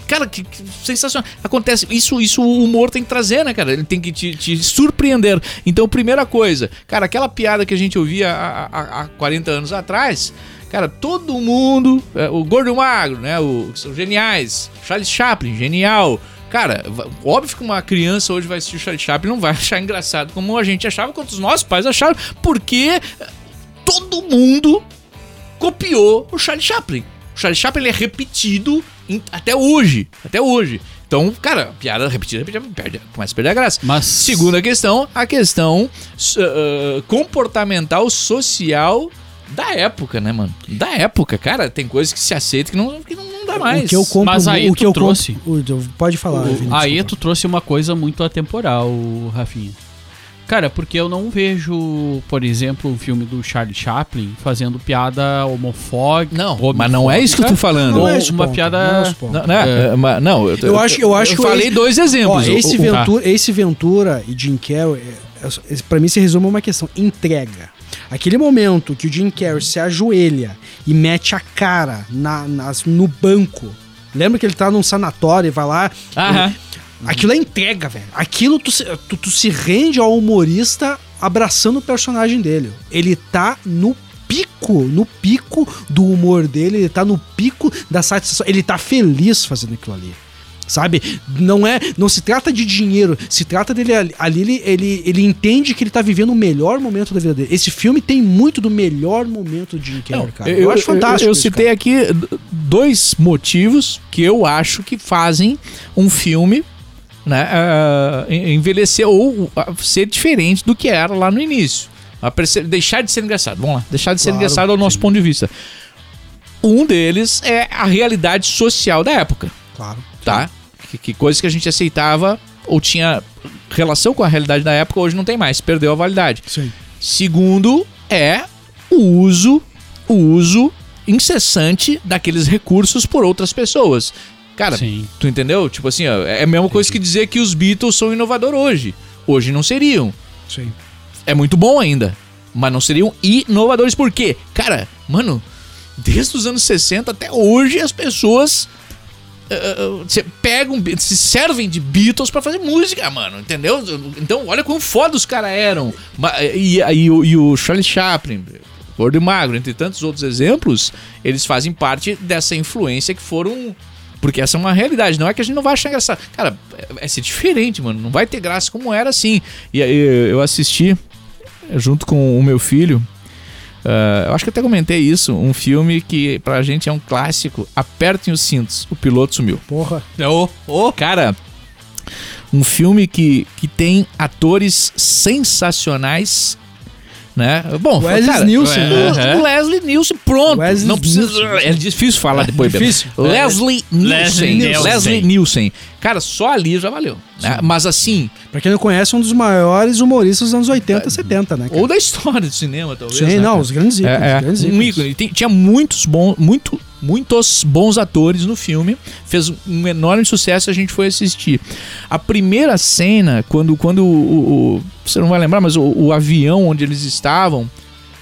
Speaker 3: Cara, que, que sensacional. Acontece. Isso, isso o humor tem que trazer, né, cara? Ele tem que te, te surpreender. Então, primeira coisa, cara, aquela piada que a gente ouvia há, há, há 40 anos atrás. Cara, todo mundo. é, o Gordo Magro, né? O, são geniais. Charles Chaplin, genial. Cara, óbvio que uma criança hoje vai assistir o Charles Chaplin não vai achar engraçado como a gente achava, quanto os nossos pais acharam, porque todo mundo copiou o Charlie Chaplin. O Charlie Chaplin é repetido em- até hoje. Até hoje. Então, cara, piada repetida, repetida perde, começa a perder a graça.
Speaker 4: Mas-
Speaker 3: Segunda questão, a questão ah, comportamental, social da época, né, mano? Da época, cara, tem coisas que se aceita que não, que não, não dá mais.
Speaker 5: O que eu compro,
Speaker 4: Mas aí
Speaker 5: o que eu
Speaker 4: trouxe.
Speaker 5: compro, pode falar.
Speaker 4: O-
Speaker 5: Vini,
Speaker 4: aí
Speaker 5: desculpa.
Speaker 4: tu trouxe uma coisa muito atemporal, Rafinha. Cara, porque eu não vejo, por exemplo, o filme do Charlie Chaplin fazendo piada homofóbica.
Speaker 3: Não, mas não é isso que eu tô falando.
Speaker 5: Não
Speaker 4: Ou
Speaker 5: é esse
Speaker 4: uma
Speaker 5: ponto,
Speaker 4: piada-
Speaker 5: não é.
Speaker 3: Não? É, mas- não, eu,
Speaker 5: Eu acho- eu acho que
Speaker 3: falei
Speaker 5: esse-
Speaker 3: dois
Speaker 5: Ó,
Speaker 3: exemplos.
Speaker 5: esse,
Speaker 3: O- o-
Speaker 5: Ventura, esse Ventura e Jim Carrey, é, é, pra mim se resume a uma questão: entrega. Aquele momento que o Jim Carrey se ajoelha e mete a cara na, nas- no banco. Lembra que ele tá num sanatório e vai lá.
Speaker 3: Aham.
Speaker 5: Aquilo é entrega, velho. Aquilo tu, tu, tu se rende ao humorista abraçando o personagem dele. Ele tá no pico, no pico do humor dele, ele tá no pico da satisfação. Ele tá feliz fazendo aquilo ali. Sabe? Não é, não se trata de dinheiro, se trata dele ali, ele, ele, ele entende que ele tá vivendo o melhor momento da vida dele. Esse filme tem muito do melhor momento de Jim Carrey, cara. Eu, acho fantástico.
Speaker 3: Eu,
Speaker 5: isso,
Speaker 3: citei aqui dois motivos que eu acho que fazem um filme né, en- envelhecer ou ser diferente do que era lá no início. Deixar de ser engraçado. Vamos lá. Deixar de ser
Speaker 5: Claro,
Speaker 3: engraçado ao nosso
Speaker 5: sim.
Speaker 3: ponto de vista. Um deles é a realidade social da época
Speaker 5: Claro.
Speaker 3: tá? Que, que coisas que a gente aceitava ou tinha relação com a realidade da época, hoje não tem mais, perdeu a validade.
Speaker 5: Sim.
Speaker 3: Segundo é o uso, o uso incessante daqueles recursos por outras pessoas. Cara,
Speaker 4: Sim.
Speaker 3: tu entendeu? Tipo assim, ó, é a mesma coisa que dizer que os Beatles são inovador hoje. Hoje não seriam.
Speaker 5: Sim.
Speaker 3: É muito bom ainda, mas não seriam inovadores por quê? Cara, mano, desde os anos 60 até hoje as pessoas uh, se pegam, se servem de Beatles pra fazer música, mano, entendeu? Então, olha quão foda os caras eram. Ma- E, e o- e o Charlie Chaplin, Gordo e Magro, entre tantos outros exemplos, eles fazem parte dessa influência que foram. Porque essa é uma realidade, não é que a gente não vai achar engraçado. Cara, é- vai ser diferente, mano. Não vai ter graça como era assim. E aí eu assisti, junto com o meu filho, ah, eu acho que até comentei isso, um filme que pra gente é um clássico. Apertem os cintos, o piloto sumiu.
Speaker 5: Porra.
Speaker 3: Ô, ô, cara, um filme que, que tem atores sensacionais, né? Bom,
Speaker 5: Wesley
Speaker 3: cara,
Speaker 5: Nielsen,
Speaker 3: o-
Speaker 4: né?
Speaker 3: o Leslie Nielsen, pronto.
Speaker 5: Wesley
Speaker 3: não precisa,
Speaker 5: Nielsen.
Speaker 3: é difícil falar depois. Beto.
Speaker 5: Difícil.
Speaker 3: Leslie Nielsen.
Speaker 4: Nielsen.
Speaker 3: Leslie Nielsen. Cara, só ali já valeu. né? Mas assim,
Speaker 5: Pra quem não conhece, é um dos maiores humoristas dos anos 80 e 70, né? cara?
Speaker 3: ou da história do cinema, talvez.
Speaker 5: Sim,
Speaker 3: né,
Speaker 5: não,
Speaker 3: cara?
Speaker 5: os grandes ícones.
Speaker 3: É, é,
Speaker 5: grandes
Speaker 3: um
Speaker 5: ícones.
Speaker 3: ícone. Tem- tinha muitos bons, muito, muitos bons atores no filme. Fez um enorme sucesso a gente foi assistir. A primeira cena, quando, quando o, o- Você não vai lembrar, mas o, o avião onde eles estavam.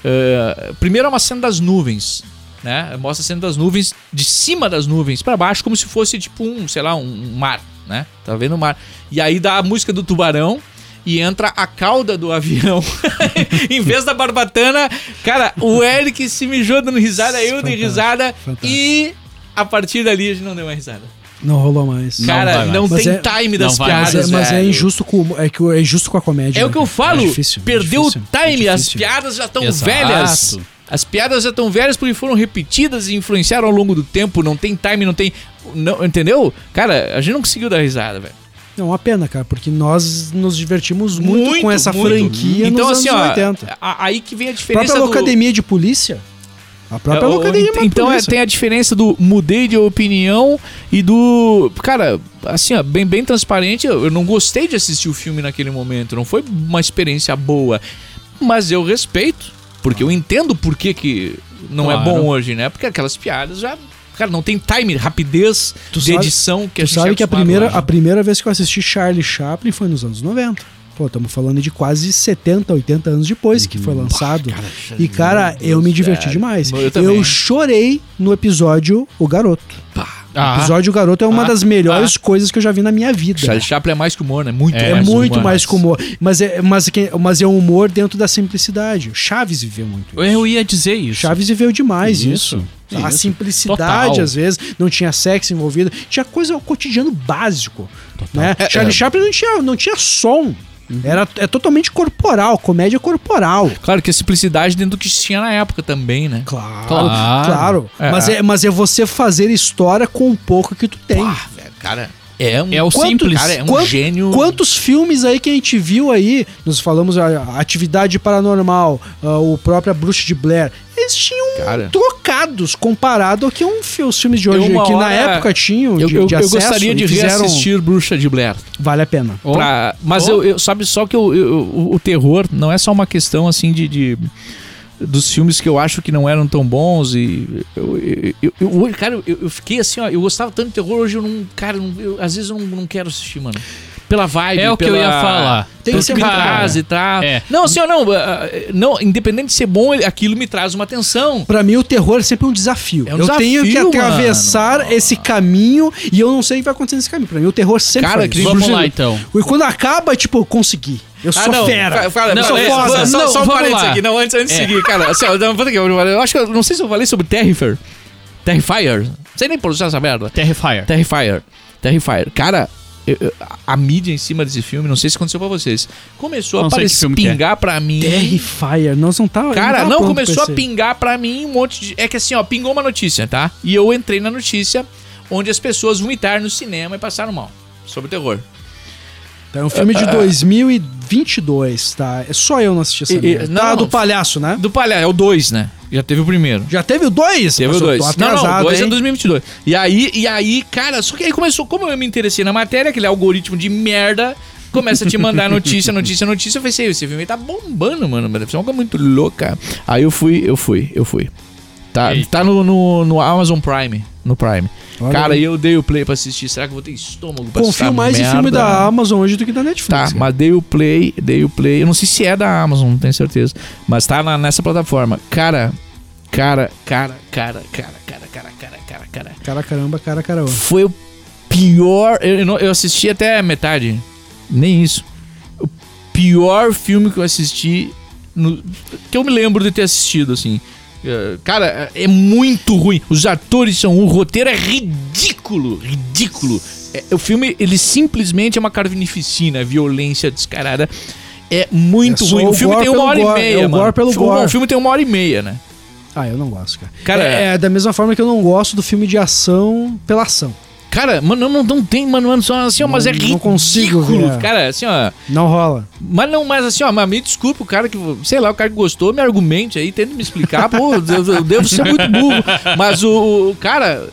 Speaker 3: eh, primeiro é uma cena das nuvens. Né? Mostra a cena das nuvens, de cima das nuvens para baixo, como se fosse tipo um, sei lá, um, um mar, né? Tá vendo o mar. E aí dá a música do tubarão e entra a cauda do avião. em vez da barbatana, cara, o Eric se mijou dando risada, eu dei risada
Speaker 5: fantástico.
Speaker 3: e a partir dali a gente não deu mais risada.
Speaker 5: Não rolou mais.
Speaker 4: Não
Speaker 3: cara, não,
Speaker 5: Mas
Speaker 3: tem
Speaker 5: é-
Speaker 3: time
Speaker 4: não
Speaker 3: das
Speaker 4: vai
Speaker 5: Mas
Speaker 3: piadas,
Speaker 5: é, mas é injusto com é que é injusto com a comédia.
Speaker 3: É o
Speaker 5: né,
Speaker 3: que eu
Speaker 5: cara?
Speaker 3: falo,
Speaker 5: É difícil, é
Speaker 3: perdeu
Speaker 5: difícil,
Speaker 3: o time,
Speaker 5: é
Speaker 3: as
Speaker 5: difícil.
Speaker 3: piadas já estão velhas. As piadas já estão velhas porque foram repetidas e influenciaram ao longo do tempo, não tem time, não tem, não, entendeu? Cara, a gente não conseguiu dar risada, velho.
Speaker 5: É uma pena, cara, porque nós nos divertimos muito, com essa
Speaker 3: muito.
Speaker 5: franquia
Speaker 3: Então
Speaker 5: nos
Speaker 3: assim,
Speaker 5: anos
Speaker 3: ó,
Speaker 5: 80.
Speaker 3: a- aí que vem a
Speaker 5: A
Speaker 3: diferença
Speaker 5: própria
Speaker 3: do...
Speaker 5: Academia de Polícia. A própria
Speaker 3: É, o-
Speaker 5: Academia de
Speaker 3: então é,
Speaker 5: Polícia.
Speaker 3: tem a diferença do mudei de opinião e do. Cara, assim, ó, bem, bem transparente, eu, eu não gostei de assistir o filme naquele momento. Não foi uma experiência boa. Mas eu respeito. Porque eu entendo por que, que não é
Speaker 4: Claro.
Speaker 3: bom hoje, né? Porque aquelas piadas já. Cara, não tem time, rapidez
Speaker 5: Tu
Speaker 3: de
Speaker 5: sabe-
Speaker 3: edição que a
Speaker 5: Tu
Speaker 3: gente
Speaker 5: sabe
Speaker 3: é
Speaker 5: que a primeira, a primeira vez que eu assisti Charlie Chaplin foi nos anos 90. Pô, estamos falando de quase 70, 80 anos depois que foi lançado.
Speaker 3: cara,
Speaker 5: e, cara, eu me diverti
Speaker 3: velho.
Speaker 5: demais.
Speaker 3: Eu também.
Speaker 5: chorei no episódio O Garoto. O
Speaker 4: Ah,
Speaker 5: episódio O Garoto é uma
Speaker 3: Ah,
Speaker 5: das melhores coisas que eu já vi na minha vida.
Speaker 3: Charlie Chaplin é mais que humor, né? Muito
Speaker 4: É,
Speaker 5: É
Speaker 3: mais
Speaker 5: muito
Speaker 3: humor.
Speaker 5: mais com humor. Mas é, mas, que- mas é um humor dentro da simplicidade. Chaves viveu muito isso.
Speaker 4: eu ia dizer isso.
Speaker 5: Chaves viveu demais
Speaker 4: Isso,
Speaker 5: isso. A
Speaker 4: isso.
Speaker 5: simplicidade,
Speaker 4: Total.
Speaker 5: às vezes, não tinha sexo envolvido. Tinha coisa o cotidiano básico. Né?
Speaker 3: É,
Speaker 5: Charlie
Speaker 3: é.
Speaker 5: Chaplin não tinha, não tinha som. Era, é totalmente corporal, comédia corporal.
Speaker 3: Claro que a simplicidade dentro do que tinha na época também, né?
Speaker 5: Claro,
Speaker 4: Claro.
Speaker 5: claro.
Speaker 3: É.
Speaker 5: Mas, é, mas é você fazer história com o pouco que tu tem.
Speaker 3: Ah, velho, cara, é um
Speaker 4: É o
Speaker 5: Quanto-
Speaker 4: simples.
Speaker 3: cara, é um
Speaker 5: Quanto-
Speaker 3: gênio.
Speaker 5: Quantos filmes aí que a gente viu aí, nós falamos a, a Atividade Paranormal, ah, o próprio A Bruxa de Blair, eles tinham
Speaker 3: Cara.
Speaker 5: trocados comparado ao que um, os filmes de hoje, que na época tinham
Speaker 3: Eu,
Speaker 5: de,
Speaker 3: eu-
Speaker 5: de
Speaker 3: eu
Speaker 5: acesso
Speaker 3: gostaria
Speaker 5: e
Speaker 3: de
Speaker 5: fizeram-
Speaker 3: reassistir Bruxa de Blair.
Speaker 5: Vale a pena.
Speaker 4: Oh.
Speaker 3: Pra- mas
Speaker 4: Oh.
Speaker 3: eu, eu- sabe só que eu- eu- o, o terror não é só uma questão assim de, de- dos filmes que eu acho que não eram tão bons e eu, eu- eu- eu- cara eu, eu fiquei assim ó eu gostava tanto de terror hoje eu não cara eu eu- às vezes eu não, não quero assistir mano pela vibe
Speaker 4: É o que eu
Speaker 3: pela-
Speaker 4: ia falar.
Speaker 5: Tem que ser
Speaker 3: que me
Speaker 5: muito
Speaker 3: traz
Speaker 4: bom.
Speaker 3: e tal
Speaker 4: É.
Speaker 3: não assim não, ah, não independente de ser bom aquilo me traz uma atenção
Speaker 5: Pra mim, o terror é sempre um desafio.
Speaker 3: É um
Speaker 5: eu tenho que
Speaker 3: desafio,
Speaker 5: atravessar
Speaker 3: mano.
Speaker 5: esse caminho e eu não sei o que vai acontecer nesse caminho. Pra mim, o terror sempre
Speaker 3: Cara,
Speaker 5: foi.
Speaker 4: Vamos lá, então.
Speaker 5: E quando acaba, tipo, eu consegui. Eu
Speaker 3: Ah,
Speaker 5: sou
Speaker 3: não,
Speaker 5: fera.
Speaker 3: fala-
Speaker 4: Não,
Speaker 3: só,
Speaker 4: é,
Speaker 3: só-
Speaker 4: vamos-
Speaker 3: só,
Speaker 4: não,
Speaker 3: só um parênteses
Speaker 4: lá.
Speaker 3: aqui, não, antes, antes de
Speaker 4: É.
Speaker 3: seguir, cara. Assim, ó, eu, eu acho que eu não sei se eu falei sobre Terrifier. Terrifier. Não sei nem pronunciar essa merda.
Speaker 4: Terrifier.
Speaker 3: Terrifier. Terrifier. Cara, eu- a mídia em cima desse filme, não sei se aconteceu pra vocês, começou a
Speaker 4: Não que
Speaker 3: aparecer,
Speaker 4: é.
Speaker 3: pingar pra mim.
Speaker 5: Terrifier. Nós não tá.
Speaker 3: Cara,
Speaker 5: tava
Speaker 3: não,
Speaker 5: pronto
Speaker 3: começou a pingar pra mim um monte de. É que assim, ó, pingou uma notícia, tá? E eu entrei na notícia onde as pessoas vomitaram no cinema e passaram mal. Sobre terror.
Speaker 5: É um filme de 2022, tá? É só eu não assisti essa
Speaker 3: E- e-
Speaker 5: merda.
Speaker 3: não,
Speaker 5: Tá, do palhaço, né?
Speaker 3: Do palhaço, é o 2, né? Já teve o primeiro.
Speaker 5: Já teve o 2?
Speaker 3: Teve o
Speaker 5: eu
Speaker 3: 2.
Speaker 5: tô
Speaker 3: Não, não, o
Speaker 5: atrasado,
Speaker 3: 2 é
Speaker 5: hein?
Speaker 3: 2022. E aí, e aí, cara, só que aí começou, como eu me interessei na matéria, aquele algoritmo de merda, começa a te mandar notícia, notícia, notícia. Eu pensei, esse filme tá bombando, mano, mas deve ser uma coisa muito louca. Aí eu fui, eu fui, eu fui. Tá,
Speaker 4: Eita.
Speaker 3: tá no, no, no Amazon Prime, no Prime.
Speaker 5: Olha
Speaker 3: cara,
Speaker 5: aí.
Speaker 3: e eu dei o play pra assistir. Será que eu vou ter estômago pra assistir?
Speaker 5: Confio mais em
Speaker 3: merda?
Speaker 5: filme da Amazon hoje do que da Netflix.
Speaker 3: Tá,
Speaker 5: cara.
Speaker 3: mas dei o play, dei o play. Eu não sei se é da Amazon, não tenho certeza. Mas tá na- nessa plataforma. Cara, cara, cara, cara, cara, cara, cara, cara, cara, cara.
Speaker 5: Cara, caramba, cara, caramba.
Speaker 3: Foi o pior. Eu, eu não- eu assisti até a metade. Nem isso. O pior filme que eu assisti. no- que eu me lembro de ter assistido, assim. É, Cara, é muito ruim. Os atores são. O roteiro é ridículo. Ridículo. É, o filme, ele simplesmente é uma carnificina, violência descarada. É muito
Speaker 5: É
Speaker 3: ruim.
Speaker 5: o
Speaker 3: O filme tem uma hora
Speaker 5: gore,
Speaker 3: e meia,
Speaker 5: é o
Speaker 3: mano.
Speaker 5: pelo
Speaker 3: O-
Speaker 5: gore.
Speaker 3: O filme tem uma hora e meia, né?
Speaker 5: Ah, eu não gosto, cara.
Speaker 3: Cara,
Speaker 5: é, é da mesma forma que eu não gosto do filme de ação pela ação.
Speaker 3: Cara, mano, não, não tem, mano, mano, só assim, ó, mas é
Speaker 5: Não-
Speaker 3: ridículo.
Speaker 5: não consigo ver.
Speaker 3: Cara, assim, ó.
Speaker 5: Não rola.
Speaker 3: Mas não, mas assim, ó, mas me desculpa, o cara que, sei lá, o cara que gostou, me argumente aí, tenta me explicar, pô, eu, eu devo ser muito burro. Mas o, o cara,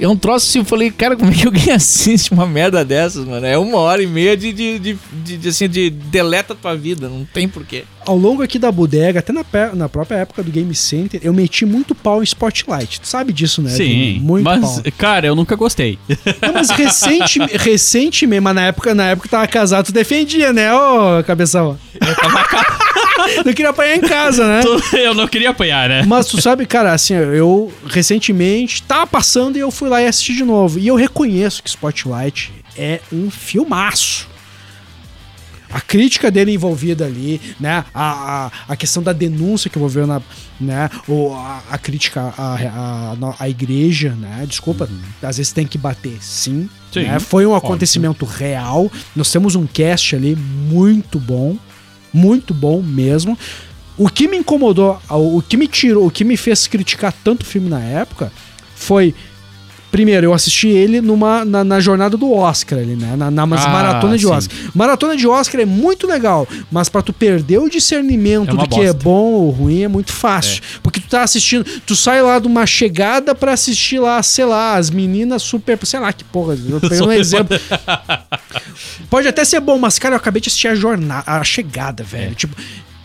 Speaker 3: é um troço assim, eu falei, cara, como é que alguém assiste uma merda dessas, mano? É uma hora e meia de, de, de, de- de, assim, de deleta tua vida, não tem porquê.
Speaker 5: Ao longo aqui da bodega, até na, na própria época do Game Center, eu meti muito pau em Spotlight. Tu sabe disso, né?
Speaker 4: Sim?
Speaker 5: Muito
Speaker 4: mas,
Speaker 5: pau.
Speaker 4: cara, eu nunca gostei.
Speaker 5: Não, mas recente, recentemente, mas na época, na época que tava casado, tu defendia, né, ô cabeção? não queria apanhar em casa, né?
Speaker 4: eu não queria apanhar, né?
Speaker 5: Mas tu sabe, cara, assim, eu recentemente tava passando e eu fui lá e assisti de novo. E eu reconheço que Spotlight é um filmaço. A crítica dele envolvida ali, né? A, a, a questão da denúncia que envolveu na. Né? Ou a, a crítica à, à, à igreja, né? Desculpa, às vezes tem que bater, sim.
Speaker 4: Sim,
Speaker 5: né? Foi um
Speaker 4: óbvio.
Speaker 5: acontecimento real. Nós temos um cast ali muito bom. Muito bom mesmo. O que me incomodou, o que me tirou, o que me fez criticar tanto o filme na época foi. Primeiro, eu assisti ele numa, na, na jornada do Oscar ali, né? Na, na
Speaker 4: Ah,
Speaker 5: maratona de
Speaker 4: sim.
Speaker 5: Oscar. Maratona de Oscar é muito legal, mas pra tu perder o discernimento
Speaker 4: É
Speaker 5: do que é
Speaker 4: bosta.
Speaker 5: bom ou ruim é muito fácil. Porque tu tá assistindo, tu sai lá de uma chegada pra assistir lá, sei lá, as meninas super, sei lá que porra, eu peguei um exemplo. Pode até ser bom, mas cara, eu acabei de assistir a jornada, a chegada, velho.
Speaker 4: É.
Speaker 5: Tipo,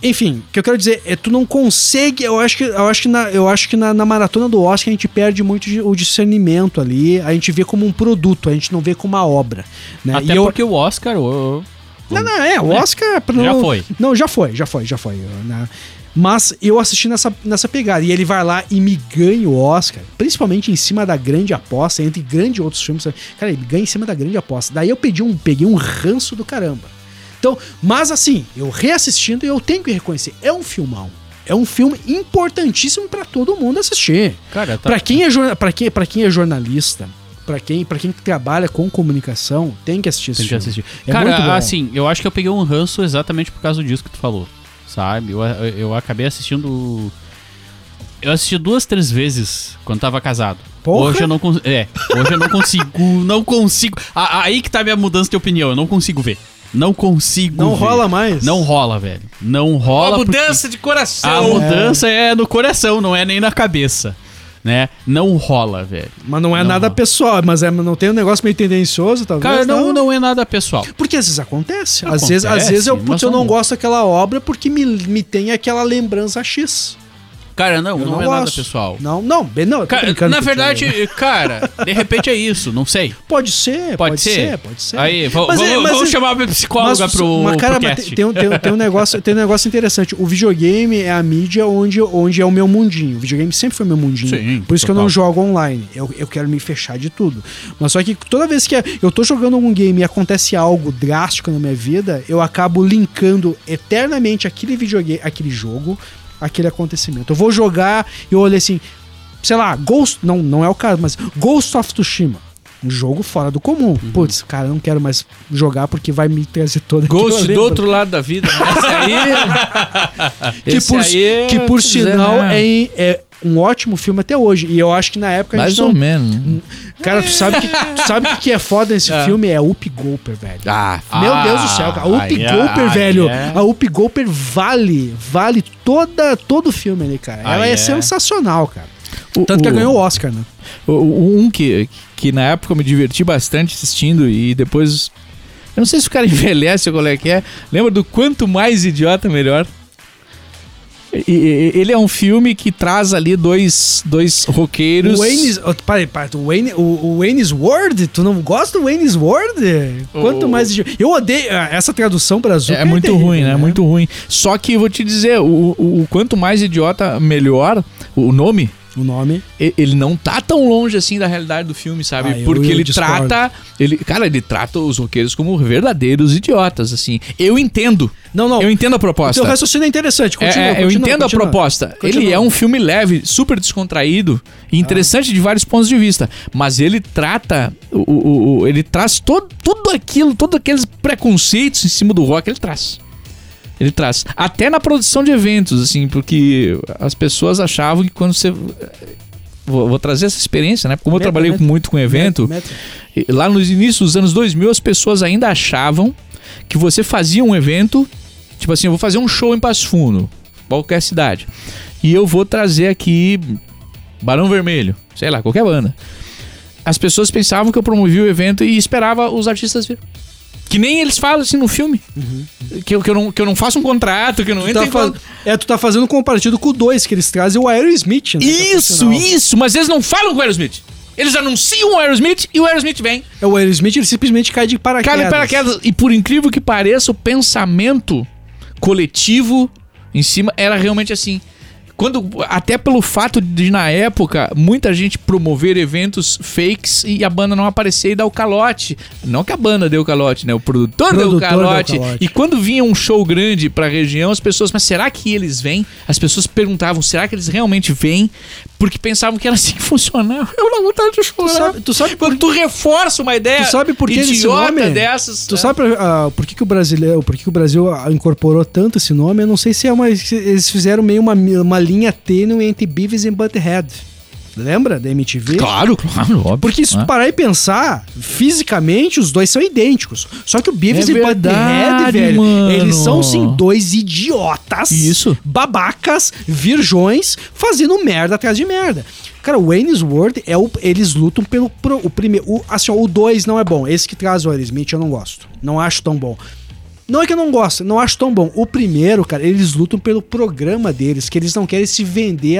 Speaker 5: enfim, o que eu quero dizer é tu não consegue, eu acho que eu acho que na, eu acho que na, na maratona do Oscar a gente perde muito de- o discernimento ali, a gente vê como um produto, a gente não vê como uma obra, né?
Speaker 4: Até
Speaker 5: E eu-
Speaker 4: porque o Oscar. o-
Speaker 5: não, não, é, o
Speaker 4: né?
Speaker 5: Oscar
Speaker 4: Já
Speaker 5: não-
Speaker 4: foi.
Speaker 5: Não, já foi, já foi, já foi, né? Mas eu assisti nessa, nessa pegada. E ele vai lá e me ganha o Oscar, principalmente em cima da grande aposta, entre grandes outros filmes. Cara, ele ganha em cima da grande aposta. Daí eu pedi um, peguei um ranço do caramba. Então, mas assim, eu reassistindo, eu tenho que reconhecer, é um filmão. É um filme importantíssimo pra todo mundo assistir.
Speaker 4: Cara, tá.
Speaker 5: Pra quem é pra quem, pra quem é jornalista, pra quem, pra quem trabalha com comunicação, tem que assistir esse
Speaker 4: Tem que
Speaker 5: filme.
Speaker 4: assistir.
Speaker 5: É muito bom.
Speaker 4: Cara, assim, eu acho que eu peguei um ranço exatamente por causa disso que tu falou. Sabe? Eu, eu, eu acabei assistindo. Eu assisti duas, três vezes quando tava casado.
Speaker 5: Porra!
Speaker 4: Hoje eu não consigo. É, hoje eu não consigo. Não consigo. Aí que tá a minha mudança de opinião. Eu não consigo ver. Não consigo.
Speaker 5: Não
Speaker 4: ver.
Speaker 5: rola mais.
Speaker 4: Não rola, velho. Não rola.
Speaker 3: Uma
Speaker 4: porque-
Speaker 3: mudança de coração.
Speaker 4: A mudança é. no coração, não é nem na cabeça. Né? Não rola, velho.
Speaker 5: Mas não é
Speaker 4: Não
Speaker 5: nada
Speaker 4: rola.
Speaker 5: pessoal, mas é, não tem um negócio meio tendencioso, talvez.
Speaker 4: Cara, não, não é nada pessoal.
Speaker 5: Porque às vezes acontece. às
Speaker 4: Acontece,
Speaker 5: vezes, às vezes eu, putz, eu
Speaker 4: não-
Speaker 5: não gosto daquela obra porque me, me tem aquela lembrança X.
Speaker 4: Cara, não,
Speaker 5: Eu
Speaker 4: não,
Speaker 5: não
Speaker 4: é nada
Speaker 5: gosto.
Speaker 4: pessoal.
Speaker 5: Não, não, bem, não.
Speaker 4: Cara, na verdade, cara, de repente é isso, não sei.
Speaker 5: Pode ser, pode,
Speaker 4: Pode
Speaker 5: ser?
Speaker 4: ser?
Speaker 5: pode ser.
Speaker 4: Aí,
Speaker 5: Mas é-
Speaker 4: vamos,
Speaker 5: mas
Speaker 4: vamos
Speaker 5: é-
Speaker 4: chamar a psicóloga
Speaker 5: Mas,
Speaker 4: pro,
Speaker 5: mas, cara,
Speaker 4: pro
Speaker 5: tem, tem, tem, um negócio, tem um negócio interessante. O videogame é a mídia onde, onde é o meu mundinho. O videogame sempre foi meu mundinho.
Speaker 4: Sim,
Speaker 5: Por isso que eu não jogo online. Eu, eu quero me fechar de tudo. Mas só que toda vez que eu tô jogando algum game e acontece algo drástico na minha vida, eu acabo linkando eternamente aquele videogame, aquele jogo, aquele acontecimento. Eu vou jogar e eu olhei assim, sei lá, Ghost. Não, não é o caso, mas Ghost of Tsushima. Um jogo fora do comum.
Speaker 4: Uhum.
Speaker 5: Putz, cara, eu não quero mais jogar porque vai me trazer toda aquela
Speaker 3: Ghost do outro lado da vida. né? Esse aí.
Speaker 5: que
Speaker 3: esse
Speaker 5: por,
Speaker 3: aí é-
Speaker 5: que por
Speaker 3: quiser,
Speaker 5: sinal
Speaker 3: né?
Speaker 5: é, é um ótimo filme até hoje. E eu acho que na época a
Speaker 3: Mais ou
Speaker 5: não.
Speaker 3: menos.
Speaker 5: Cara, tu sabe que tu sabe o que que é foda nesse
Speaker 3: É.
Speaker 5: filme? É Up Golper, velho.
Speaker 3: Ah,
Speaker 5: Meu
Speaker 4: Ah,
Speaker 5: Deus do céu, cara. A Up
Speaker 4: é-
Speaker 5: Golper, velho.
Speaker 4: é.
Speaker 5: A Up Golper vale, vale toda, todo o filme ali, cara. Ela é,
Speaker 4: é.
Speaker 5: sensacional, cara.
Speaker 3: o-
Speaker 5: Tanto que
Speaker 3: o-
Speaker 5: ela ganhou o Oscar, né?
Speaker 3: o- o- Um que, que na época eu me diverti bastante assistindo e depois. Eu não sei se o cara envelhece ou qual é que é. Lembra do Quanto Mais Idiota Melhor? Ele é um filme que traz ali dois, dois roqueiros.
Speaker 5: O Wayne's. oh, Peraí, peraí. O, Wayne, o, o Wayne's World? Tu não gosta do Wayne's World? Quanto
Speaker 3: O-
Speaker 5: mais. Eu odeio. ah, Essa tradução pra azul
Speaker 3: É, muito ruim, né? Muito ruim. Só que eu vou te dizer, o, o, o quanto mais idiota, melhor o nome.
Speaker 5: O nome.
Speaker 3: Ele não tá tão longe assim da realidade do filme, sabe?
Speaker 5: Ah, eu-
Speaker 3: Porque
Speaker 5: eu
Speaker 3: ele
Speaker 5: discordo.
Speaker 3: trata. Ele, cara, ele trata os roqueiros como verdadeiros idiotas, assim. Eu entendo.
Speaker 5: Não, não.
Speaker 3: Eu entendo a
Speaker 5: O
Speaker 3: proposta.
Speaker 5: teu raciocínio é interessante.
Speaker 3: É,
Speaker 5: Continua,
Speaker 3: é, eu
Speaker 5: continua,
Speaker 3: entendo
Speaker 5: continua.
Speaker 3: a proposta.
Speaker 5: Continua.
Speaker 3: Ele é um filme leve, super descontraído e interessante de vários pontos de vista. Mas ele trata. O, o- o- ele traz todo, tudo aquilo, todos aqueles preconceitos em cima do rock, ele traz. Ele traz. Até na produção de eventos, assim, porque as pessoas achavam que quando você. Vou, vou trazer essa experiência, né? Como eu trabalhei
Speaker 5: meta.
Speaker 3: muito com evento, e Lá nos inícios dos anos 2000, as pessoas ainda achavam que você fazia um evento, tipo assim, eu vou fazer um show em Passo Fundo, qualquer cidade, e eu vou trazer aqui Barão Vermelho, sei lá, qualquer banda. As pessoas pensavam que eu promovia o evento e esperava os artistas vir. Que nem eles falam assim no filme. Que, eu, que, eu não, que eu não faço um contrato, que eu não
Speaker 5: Tu
Speaker 3: entro
Speaker 5: tá
Speaker 3: em
Speaker 5: fa-
Speaker 3: con-
Speaker 5: É, tu tá fazendo um comparativo com o 2, que eles trazem o Aerosmith, né? é
Speaker 3: Isso,
Speaker 5: profissional.
Speaker 3: isso, mas eles não falam com o Aerosmith. Eles anunciam o Aerosmith e o Aerosmith vem.
Speaker 5: É o Aerosmith, ele simplesmente cai de paraquedas.
Speaker 3: Cara, paraquedas. E por incrível que pareça, o pensamento coletivo em cima era realmente assim. Quando, até pelo fato de, na época, muita gente promover eventos fakes e a banda não aparecer e dar o calote. Não que a banda deu o calote, né? O produtor, deu o
Speaker 5: Produtor deu o
Speaker 3: calote.
Speaker 5: calote.
Speaker 3: E quando vinha um show grande pra região, as pessoas, mas será que eles vêm? As pessoas perguntavam, será que eles realmente vêm? Porque pensavam que era assim que funcionava. Eu não vontade de chorar.
Speaker 5: Tu sabe, tu sabe por
Speaker 3: Quando tu reforça uma ideia
Speaker 5: Tu sabe por que esse nome?
Speaker 3: dessas.
Speaker 5: Tu
Speaker 3: é.
Speaker 5: sabe ah, por que, que o brasileiro, por que, que o Brasil ah, incorporou tanto esse nome? Eu não sei se é uma, eles fizeram meio uma, uma linha tênue entre Beavis e Butthead. Lembra da MTV?
Speaker 3: Claro, claro, óbvio.
Speaker 5: Porque se tu
Speaker 3: Ah.
Speaker 5: parar e pensar, fisicamente os dois são idênticos. Só que o Beavis
Speaker 3: É
Speaker 5: e Butthead, velho,
Speaker 3: mano.
Speaker 5: eles são sim dois idiotas.
Speaker 3: Isso.
Speaker 5: Babacas, virjões, fazendo merda atrás de merda. Cara, o Wayne's World é o. Eles lutam pelo. Pro, o primeiro. O, assim, ó, o 2 não é bom. Esse que traz o Aerosmith eu não gosto. Não acho tão bom. Não é que eu não gosto, não acho tão bom. O primeiro, cara, eles lutam pelo programa deles, que eles não querem se vender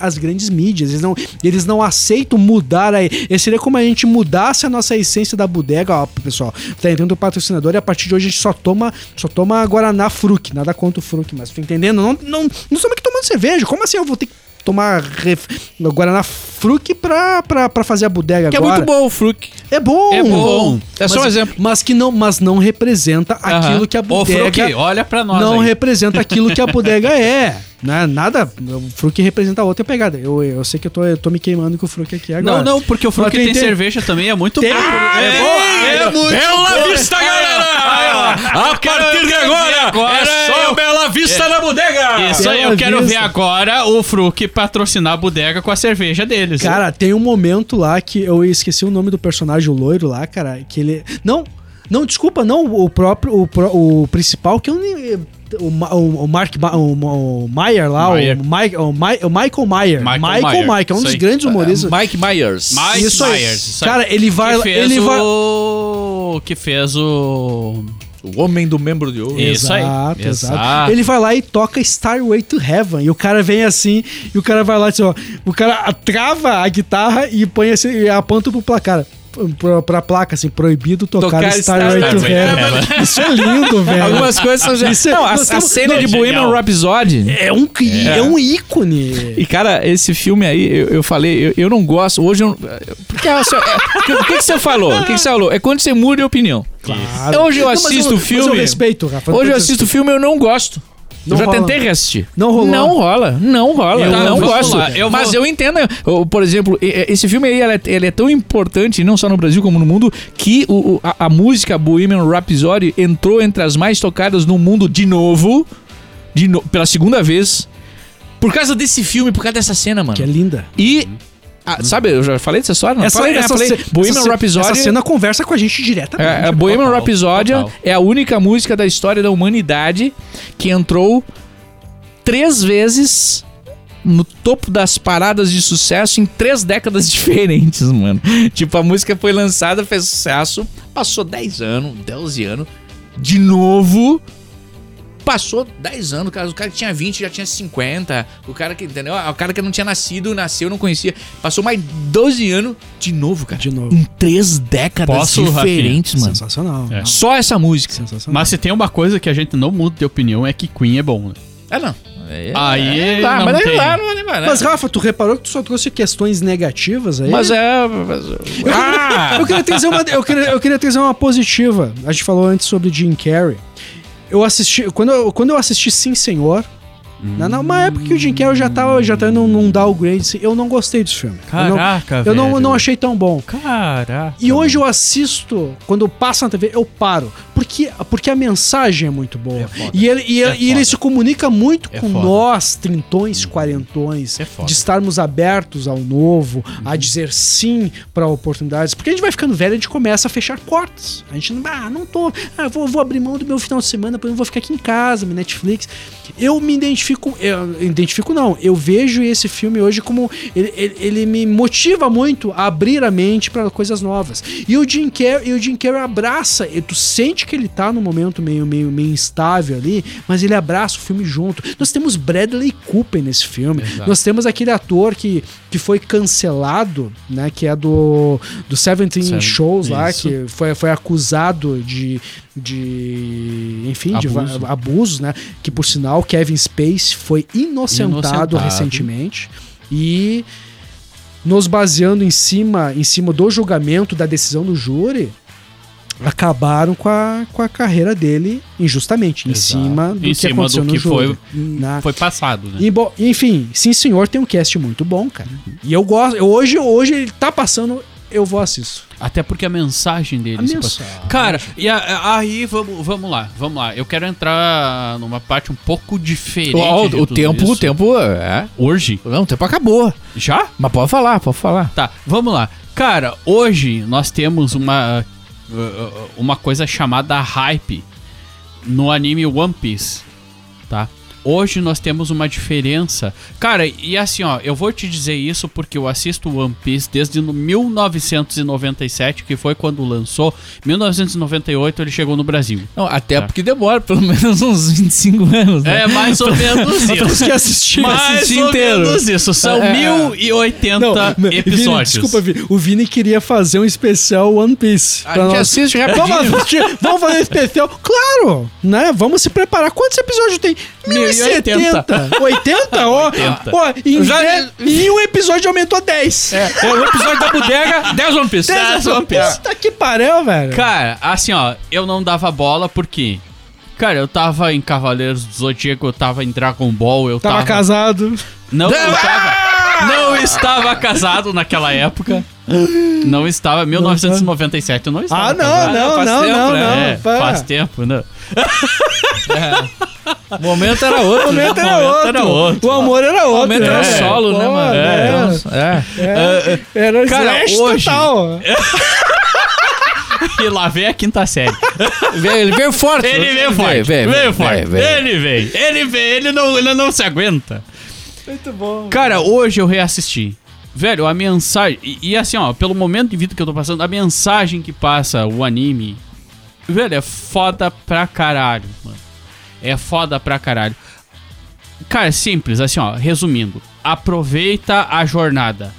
Speaker 5: as grandes mídias. Eles não, eles não aceitam mudar aí. Seria como a gente mudasse a nossa essência da bodega, ó, pessoal. Tá entrando o patrocinador e a partir de hoje a gente só toma, só toma Guaraná Fruc. Nada contra o Fruc, mas tá entendendo? Não, não, não estamos aqui tomando cerveja. Como assim eu vou ter que tomar ref, Guaraná Fruc pra, pra, pra fazer a bodega
Speaker 3: Que é
Speaker 5: agora?
Speaker 3: muito bom o Fruc.
Speaker 5: É bom.
Speaker 3: É bom. É só um
Speaker 5: Mas-
Speaker 3: exemplo.
Speaker 5: Mas que não, mas não representa aquilo que a
Speaker 4: Ô,
Speaker 5: bodega
Speaker 4: Fruc, olha pra nós
Speaker 5: não
Speaker 4: aí.
Speaker 5: representa aquilo que a bodega é. Né? Nada. O Fruc representa outra pegada. Eu, eu sei que eu tô, eu tô me queimando com o Fruc aqui agora.
Speaker 4: Não, não, porque o Fruc
Speaker 5: Mas
Speaker 4: tem,
Speaker 5: tem- tem-
Speaker 4: cerveja também, é muito
Speaker 5: Tem-
Speaker 4: bom.
Speaker 5: é boa, é muito
Speaker 3: Bela. Vista, galera! A partir de agora,
Speaker 4: agora
Speaker 3: é só
Speaker 4: eu-
Speaker 3: Bela Vista na bodega!
Speaker 4: Isso aí, eu quero
Speaker 5: Vista.
Speaker 4: ver agora o Fruc patrocinar a bodega com a cerveja deles.
Speaker 5: Cara, tem um momento lá que eu esqueci o nome do personagem, o loiro lá, cara, que ele. Não! Não, desculpa, não, o próprio, o, o principal que eu nem... O, o, o Mark Ma- o, o Meyer lá,
Speaker 4: Meyer.
Speaker 5: O, Mike, o, o Michael Meyer.
Speaker 4: Michael
Speaker 5: Michael que é um dos grandes humoristas.
Speaker 3: Mike Myers.
Speaker 4: Mike
Speaker 5: Isso aí.
Speaker 4: Myers. isso aí.
Speaker 5: Cara, ele vai-
Speaker 4: Que fez
Speaker 5: ele vai-
Speaker 4: o... Que fez o...
Speaker 3: O homem do membro de ouro.
Speaker 4: Isso aí.
Speaker 5: Exato,
Speaker 4: Exato.
Speaker 5: exato. Ele vai lá e toca Starway to Heaven. E o cara vem assim, e o cara vai lá assim, ó. O cara trava a guitarra e põe assim, e aponta pro placar. Pra, pra placa, assim, proibido tocar,
Speaker 3: Tocar
Speaker 5: Starway to Heaven. Isso é lindo, velho.
Speaker 3: Algumas coisas são já...
Speaker 5: Isso é-
Speaker 3: Não, a,
Speaker 5: nós
Speaker 3: a cena
Speaker 4: não,
Speaker 3: de Bohemian. Rhapsody...
Speaker 5: É um, cri- é. um ícone.
Speaker 3: E, cara, esse filme aí, eu, eu falei, eu, eu não gosto. Hoje eu. Porque, é, o seu- é, o que, que você falou? O que, que você falou? É quando você muda de opinião.
Speaker 5: Claro.
Speaker 3: Hoje eu
Speaker 5: mas
Speaker 3: assisto o
Speaker 5: mas
Speaker 3: filme.
Speaker 5: eu respeito, Rafa.
Speaker 3: Hoje eu assisto o filme e eu não gosto.
Speaker 5: Não
Speaker 3: eu já
Speaker 5: rola.
Speaker 3: tentei reassistir.
Speaker 5: Não rolou.
Speaker 3: Não rola. Não rola.
Speaker 4: Eu-
Speaker 3: não gosto.
Speaker 4: eu
Speaker 3: Mas
Speaker 4: vou-
Speaker 3: eu entendo. eu- Por exemplo, esse filme aí ele é, ele é tão importante, não só no Brasil como no mundo, que o, a, a música Bohemian Rhapsody entrou entre as mais tocadas no mundo de novo. De no- pela segunda vez. Por causa desse filme, por causa dessa cena, mano.
Speaker 5: Que é linda.
Speaker 3: E. ah, sabe, eu já falei dessa história? Não?
Speaker 5: Essa,
Speaker 3: falei, né?
Speaker 5: essa,
Speaker 3: falei. Bohemian
Speaker 5: essa,
Speaker 3: Rhapsody.
Speaker 5: essa cena conversa com a gente diretamente.
Speaker 3: É, a Bohemian
Speaker 4: Total,
Speaker 3: Rhapsody
Speaker 4: total.
Speaker 3: é a única música da história da humanidade que entrou três vezes no topo das paradas de sucesso em três décadas diferentes, mano. Tipo, a música foi lançada, fez sucesso, passou 10 anos, 12 anos, de novo. Passou 10 anos, cara, o cara que tinha 20 já tinha 50. O cara que, entendeu? O cara que não tinha nascido, nasceu, não conhecia. Passou mais 12 anos de novo, cara.
Speaker 5: De novo.
Speaker 3: Em três décadas
Speaker 4: Posso,
Speaker 3: diferentes, mano.
Speaker 5: Sensacional.
Speaker 4: É.
Speaker 3: Só essa música.
Speaker 5: Sensacional.
Speaker 4: Mas se tem uma coisa que a gente não muda de opinião é que Queen é bom, né?
Speaker 3: Ah, não. É,
Speaker 4: Aí
Speaker 3: ah,
Speaker 4: não
Speaker 3: mas aí
Speaker 4: tem.
Speaker 3: lá não vai né?
Speaker 5: Mas, Rafa, tu reparou que tu só trouxe questões negativas aí?
Speaker 3: Mas é. mas- Ah!
Speaker 5: Eu queria, trazer uma, eu, queria, eu queria trazer uma positiva. A gente falou antes sobre Jim Carrey. Eu assisti. Quando eu, quando eu assisti Sim Senhor, na, numa época que o Jim Carrey já tava, já tava num, num downgrade, assim, eu não gostei desse filme.
Speaker 4: Caraca,
Speaker 5: eu não, eu não,
Speaker 4: velho.
Speaker 5: não achei tão bom.
Speaker 4: Caraca.
Speaker 5: E hoje eu assisto, quando passa na TV, eu paro. Porque, porque a mensagem é muito boa.
Speaker 4: É
Speaker 5: e ele, e,
Speaker 4: É
Speaker 5: e ele se comunica muito
Speaker 4: É
Speaker 5: com
Speaker 4: foda.
Speaker 5: nós, trintões, quarentões,
Speaker 4: É
Speaker 5: de estarmos abertos ao novo,
Speaker 4: Uhum.
Speaker 5: a dizer sim para oportunidades. Porque a gente vai ficando velho, a gente começa a fechar portas. A gente não, ah, não tô, ah, vou, vou abrir mão do meu final de semana, depois eu vou ficar aqui em casa, me Netflix. Eu me identifico, eu identifico não, eu vejo esse filme hoje como ele, ele, ele me motiva muito a abrir a mente para coisas novas. E o Jim Carrey, e o Jim Carrey abraça, e tu sente que ele tá num momento meio, meio, meio instável ali, mas ele abraça o filme junto. Nós temos Bradley Cooper nesse filme.
Speaker 3: Exato.
Speaker 5: Nós temos aquele ator que, que foi cancelado, né, que é do do Seventeen
Speaker 4: Seven-
Speaker 5: Shows lá,
Speaker 4: isso.
Speaker 5: que foi, foi acusado de de enfim, de
Speaker 4: Abuso.
Speaker 5: va- abusos, né? Que por sinal Kevin Space foi inocentado,
Speaker 4: Inocentado.
Speaker 5: recentemente e nos baseando em cima em cima do julgamento da decisão do júri acabaram com a, com a carreira dele injustamente em
Speaker 4: Exato.
Speaker 5: cima do
Speaker 4: Em
Speaker 5: que
Speaker 4: cima
Speaker 5: aconteceu
Speaker 4: do
Speaker 5: no
Speaker 4: que foi-
Speaker 5: Na-
Speaker 4: Foi passado, né?
Speaker 5: e, enfim, sim senhor tem um cast muito bom, cara. E eu gosto, eu- hoje hoje ele tá passando, eu vou assisto.
Speaker 4: Até porque a mensagem dele
Speaker 5: A
Speaker 4: se
Speaker 5: mensagem.
Speaker 4: Cara, e a- aí vamos, vamos lá, vamos lá. Eu quero entrar numa parte um pouco diferente.
Speaker 3: O,
Speaker 4: tudo
Speaker 3: tempo,
Speaker 4: isso.
Speaker 3: o tempo. É.
Speaker 4: Hoje?
Speaker 3: Não, o tempo acabou.
Speaker 4: Já?
Speaker 3: Mas pode falar, pode falar.
Speaker 4: Tá, vamos lá. Cara, hoje nós temos uma uh, uh, uma coisa chamada hype no anime One Piece, tá? Hoje nós temos uma diferença. Cara, e assim, ó, eu vou te dizer isso porque eu assisto One Piece desde no 1997, que foi quando lançou. 1998 ele chegou no Brasil.
Speaker 3: Não, até
Speaker 4: Tá.
Speaker 3: porque demora pelo menos uns 25 anos, né?
Speaker 4: É mais ou menos
Speaker 5: Temos
Speaker 4: isso.
Speaker 5: que assistir.
Speaker 4: Mais
Speaker 3: assistir
Speaker 4: ou
Speaker 3: inteiro.
Speaker 4: menos isso. São
Speaker 3: É, é.
Speaker 4: 1080
Speaker 5: Vini,
Speaker 4: episódios.
Speaker 5: desculpa, Vini. O Vini queria fazer um especial One Piece.
Speaker 3: A gente
Speaker 5: nós.
Speaker 3: assiste
Speaker 5: Vamos
Speaker 3: rapidinho.
Speaker 5: assistir, vamos fazer um especial? Claro, né? Vamos se preparar. Quantos episódios tem? 1070. 80? Ó,
Speaker 4: 80.
Speaker 5: ó, em,
Speaker 3: Já-
Speaker 5: dez- em um episódio aumentou 10. É.
Speaker 3: É o episódio da bodega, 10 One Piece.
Speaker 4: 10 One Piece.
Speaker 5: Puta que pariu, velho.
Speaker 4: Cara, assim, ó, eu não dava bola porque. Cara, eu tava em Cavaleiros do Zodíaco, eu tava em Dragon Ball, eu
Speaker 5: Tava
Speaker 4: tava.
Speaker 5: casado.
Speaker 4: Não, eu tava. Não estava casado naquela época. Não estava. 1997 eu não estava.
Speaker 5: Ah, não,
Speaker 4: casado.
Speaker 5: não,
Speaker 3: faz
Speaker 5: não,
Speaker 3: tempo,
Speaker 5: não,
Speaker 3: né?
Speaker 5: não.
Speaker 4: É,
Speaker 5: pá.
Speaker 4: faz tempo, né?
Speaker 3: O momento era outro.
Speaker 5: O momento
Speaker 3: né?
Speaker 5: era
Speaker 4: momento
Speaker 5: outro.
Speaker 4: era outro.
Speaker 5: O amor era outro.
Speaker 3: O momento era
Speaker 5: é.
Speaker 3: solo, né,
Speaker 5: Pô,
Speaker 3: mano?
Speaker 5: é.
Speaker 3: Então, é.
Speaker 5: É, era
Speaker 4: Cara,
Speaker 5: slash
Speaker 4: hoje-
Speaker 5: total.
Speaker 4: que lá vem a quinta série.
Speaker 3: Ele veio forte.
Speaker 4: Ele veio forte.
Speaker 3: veio,
Speaker 4: Veio forte. Ele veio. Ele veio. Ele não, ele não se aguenta.
Speaker 5: Muito bom.
Speaker 4: Cara, hoje eu reassisti. Velho, a mensagem. E, e assim, ó, pelo momento de vida que eu tô passando, a mensagem que passa o anime. Velho, é foda pra caralho, mano. É foda pra caralho. Cara, é simples, assim, ó, resumindo. Aproveita a jornada.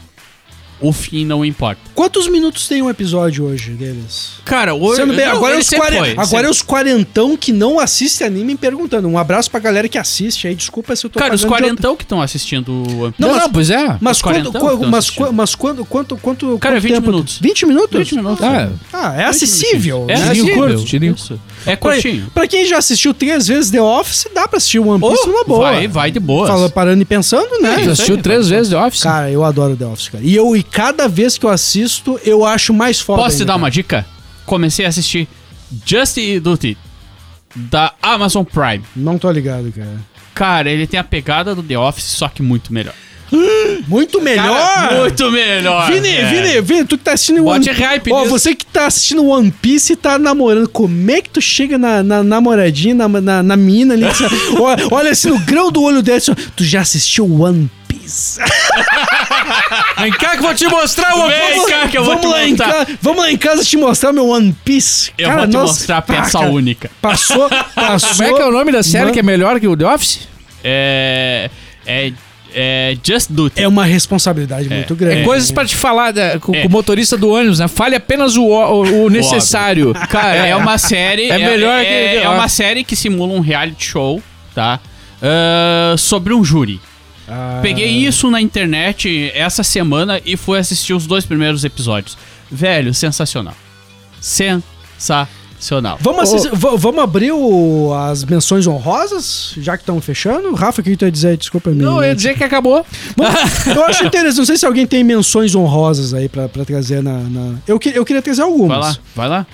Speaker 4: O fim não importa.
Speaker 5: Quantos minutos tem um episódio hoje deles?
Speaker 4: Cara, hoje.
Speaker 5: Sendo bem,
Speaker 4: não,
Speaker 5: agora, é os 40,
Speaker 4: foi,
Speaker 5: agora
Speaker 4: sempre-
Speaker 5: é os quarentão que não assistem anime perguntando. Um abraço pra galera que assiste aí. Desculpa se eu tô
Speaker 4: Cara, os quarentão que estão assistindo o One Piece.
Speaker 3: Não,
Speaker 5: Não,
Speaker 3: pois é.
Speaker 5: Mas quando,
Speaker 4: quarentão
Speaker 5: qu-
Speaker 4: que tão
Speaker 5: mas, mas quando, quanto, quanto,
Speaker 4: Cara, é
Speaker 5: quanto
Speaker 4: 20
Speaker 5: tempo?
Speaker 4: minutos.
Speaker 5: 20 minutos?
Speaker 4: 20 minutos.
Speaker 3: Ah,
Speaker 5: Ah, é acessível.
Speaker 4: É
Speaker 5: né?
Speaker 3: tirinho
Speaker 4: acessível.
Speaker 3: curto, tirinho.
Speaker 4: Isso. É
Speaker 5: Pra,
Speaker 4: curtinho.
Speaker 5: pra quem já assistiu três vezes The Office, dá pra assistir One Piece numa boa.
Speaker 4: Vai, vai de boa.
Speaker 5: Fala, parando e pensando, né?
Speaker 3: Tu
Speaker 4: isso
Speaker 3: assistiu três vezes The Office?
Speaker 5: Cara, eu adoro The Office, cara. E, eu, e cada vez que eu assisto, eu acho mais foda.
Speaker 4: Posso te
Speaker 5: ainda,
Speaker 4: dar
Speaker 5: cara.
Speaker 4: uma dica? Comecei a assistir Just Duty da Amazon Prime.
Speaker 5: Não tô ligado, cara.
Speaker 4: Cara, ele tem a pegada do The Office, só que muito melhor.
Speaker 5: Muito melhor!
Speaker 4: Cara, muito melhor.
Speaker 5: Vini,
Speaker 4: velho.
Speaker 5: Vini, Vini, tu que tá assistindo
Speaker 3: Bote
Speaker 5: One
Speaker 3: hype
Speaker 5: Ó,
Speaker 3: nisso.
Speaker 5: você que tá assistindo One Piece e tá namorando, como é que tu chega na, na namoradinha, na, na, na mina ali? assim, olha, olha assim no grão do olho dela, assim, tu já assistiu One Piece?
Speaker 3: Vem cá que eu vou te mostrar o
Speaker 4: Vem cá que eu vou
Speaker 5: vamos,
Speaker 4: te
Speaker 5: lá em
Speaker 4: mostrar.
Speaker 5: casa, vamos lá em casa te mostrar meu One Piece.
Speaker 4: Eu vou te mostrar a peça
Speaker 5: cara,
Speaker 4: única.
Speaker 5: Passou, passou.
Speaker 3: Como é que é o nome da série
Speaker 5: Mano.
Speaker 3: que é melhor que o The Office?
Speaker 4: É. É. É. Just Duty.
Speaker 5: É uma responsabilidade muito grande.
Speaker 3: É, coisas pra te falar da- com,
Speaker 4: É.
Speaker 3: com o motorista do ônibus, né? Fale apenas o, o, o necessário.
Speaker 4: Cara, é uma série.
Speaker 3: É melhor
Speaker 4: é,
Speaker 3: que
Speaker 4: é, é uma série que simula um reality show, tá? Ah, sobre um júri.
Speaker 5: Ah,
Speaker 4: Peguei isso na internet essa semana e fui assistir os dois primeiros episódios. Velho, sensacional. Sensacional.
Speaker 5: Vamos, assistir- va- vamos abrir o- as menções honrosas, já que estamos fechando? Rafa, o que tu ia dizer? Desculpa me.
Speaker 3: Não, eu ia dizer que acabou.
Speaker 5: Bom, eu acho interessante. Não sei se alguém tem menções honrosas aí pra, pra trazer na. na- Eu, que- eu queria trazer algumas.
Speaker 4: Vai lá, vai lá.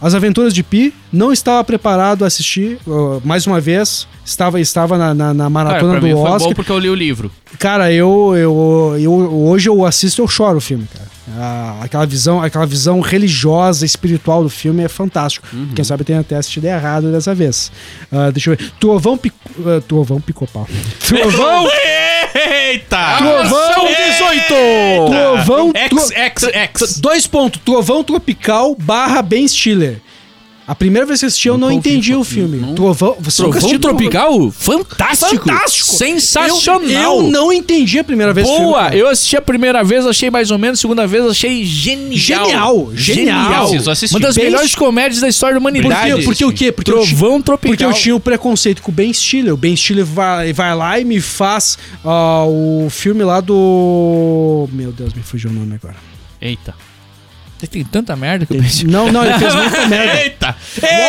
Speaker 5: As Aventuras de Pi, não estava preparado a assistir. uh, mais uma vez, estava, estava na, na, na
Speaker 4: Cara,
Speaker 5: maratona
Speaker 4: pra
Speaker 5: do
Speaker 4: mim foi
Speaker 5: Oscar.
Speaker 4: bom porque eu li o livro.
Speaker 5: Cara, eu, eu, eu hoje eu assisto eu choro o filme, cara. Ah, aquela visão, aquela visão religiosa, espiritual do filme é fantástico.
Speaker 4: Uhum.
Speaker 5: Quem sabe tenha até assistido errado dessa vez. Ah, deixa eu ver. Trovão Pic... ah, Trovão Picopau. Trovão!
Speaker 4: Eita!
Speaker 5: Trovão
Speaker 3: 18!
Speaker 5: Trovão
Speaker 4: X, X, X.
Speaker 5: Dois pontos. Trovão Tropical barra Ben Stiller. A primeira vez que eu assisti, eu não
Speaker 4: ouvi
Speaker 5: entendi o filme.
Speaker 4: não.
Speaker 5: Trovão. Você
Speaker 3: Trovão
Speaker 5: assistiu
Speaker 3: Tropical? Fantástico!
Speaker 5: Fantástico!
Speaker 3: Sensacional!
Speaker 5: Eu, eu não entendi a primeira vez que
Speaker 3: Boa!
Speaker 5: filme,
Speaker 3: eu assisti a primeira vez, achei mais ou menos, segunda vez achei genial.
Speaker 5: Genial, genial.
Speaker 4: Assistir.
Speaker 3: Uma das
Speaker 5: Bem-
Speaker 3: melhores comédias da história da
Speaker 5: Por
Speaker 3: humanidade.
Speaker 5: quê? Porque o quê? Porque eu,
Speaker 3: Trovão Tropical.
Speaker 5: porque eu tinha o preconceito com o Ben Stiller. O Ben Stiller vai, vai lá e me faz ah, o filme lá do. Meu Deus, me fugiu o nome agora.
Speaker 4: Eita.
Speaker 3: Tem tanta merda que eu pensei.
Speaker 5: Não, não, ele fez muita merda.
Speaker 4: Eita!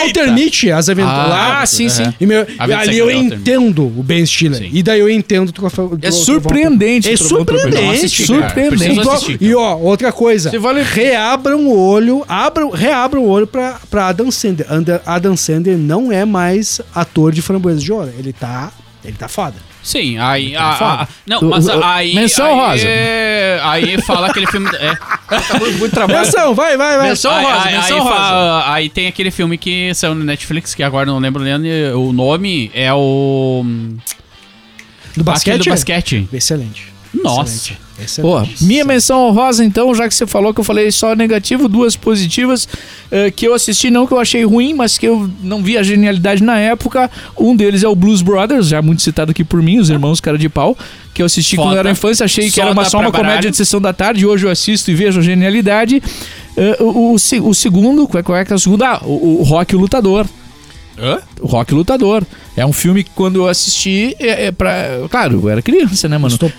Speaker 5: Walter Mitty, as aventuras.
Speaker 3: Ah,
Speaker 5: lá,
Speaker 3: sim, sim.
Speaker 5: E meu- ali
Speaker 4: secreta
Speaker 5: eu entendo o Ben Stiller.
Speaker 4: Sim.
Speaker 5: E daí eu entendo o troféu.
Speaker 3: É surpreendente.
Speaker 5: É surpreendente.
Speaker 3: Surpreendente.
Speaker 5: E ó, outra coisa.
Speaker 3: Você vale-
Speaker 5: Reabram o olho, abram, reabram o olho pra, pra Adam Sandler. Adam Sandler não é mais ator de framboesa de ouro. Ele tá. Ele tá foda.
Speaker 4: Sim, aí.
Speaker 5: Tá
Speaker 4: a- a- não, mas
Speaker 3: O-
Speaker 4: aí.
Speaker 3: menção
Speaker 4: aí,
Speaker 3: rosa.
Speaker 4: é- aí fala aquele filme. É,
Speaker 3: Muito trabalho.
Speaker 5: Menção, vai, vai, vai.
Speaker 3: Menção
Speaker 4: aí,
Speaker 3: rosa,
Speaker 4: aí,
Speaker 3: menção
Speaker 4: aí,
Speaker 3: rosa.
Speaker 4: fa- aí tem aquele filme que saiu no Netflix, que agora não lembro nem o nome, é o.
Speaker 5: Do basquete?
Speaker 4: Aquele do basquete.
Speaker 5: Excelente.
Speaker 4: Nossa.
Speaker 5: Excelente.
Speaker 3: Pô,
Speaker 5: Excelente.
Speaker 3: minha menção honrosa, então, já que você falou que eu falei só negativo, duas positivas, eh, que eu assisti, não que eu achei ruim, mas que eu não vi a genialidade na época. Um deles é o Blues Brothers, já muito citado aqui por mim, os irmãos cara de pau, que eu assisti quando
Speaker 4: Foda.
Speaker 3: eu era infância, achei que era uma, só uma
Speaker 4: pra
Speaker 3: comédia
Speaker 4: baralho.
Speaker 3: de sessão da tarde, hoje eu assisto e vejo a genialidade. Eh, o, o o segundo, qual é, qual é que é o segundo? Ah, o, o Rock o Lutador.
Speaker 4: Hã?
Speaker 3: O Rock Lutador. É um filme que quando eu assisti, é, é pra. Claro, eu era criança, né, mano?
Speaker 5: Estou-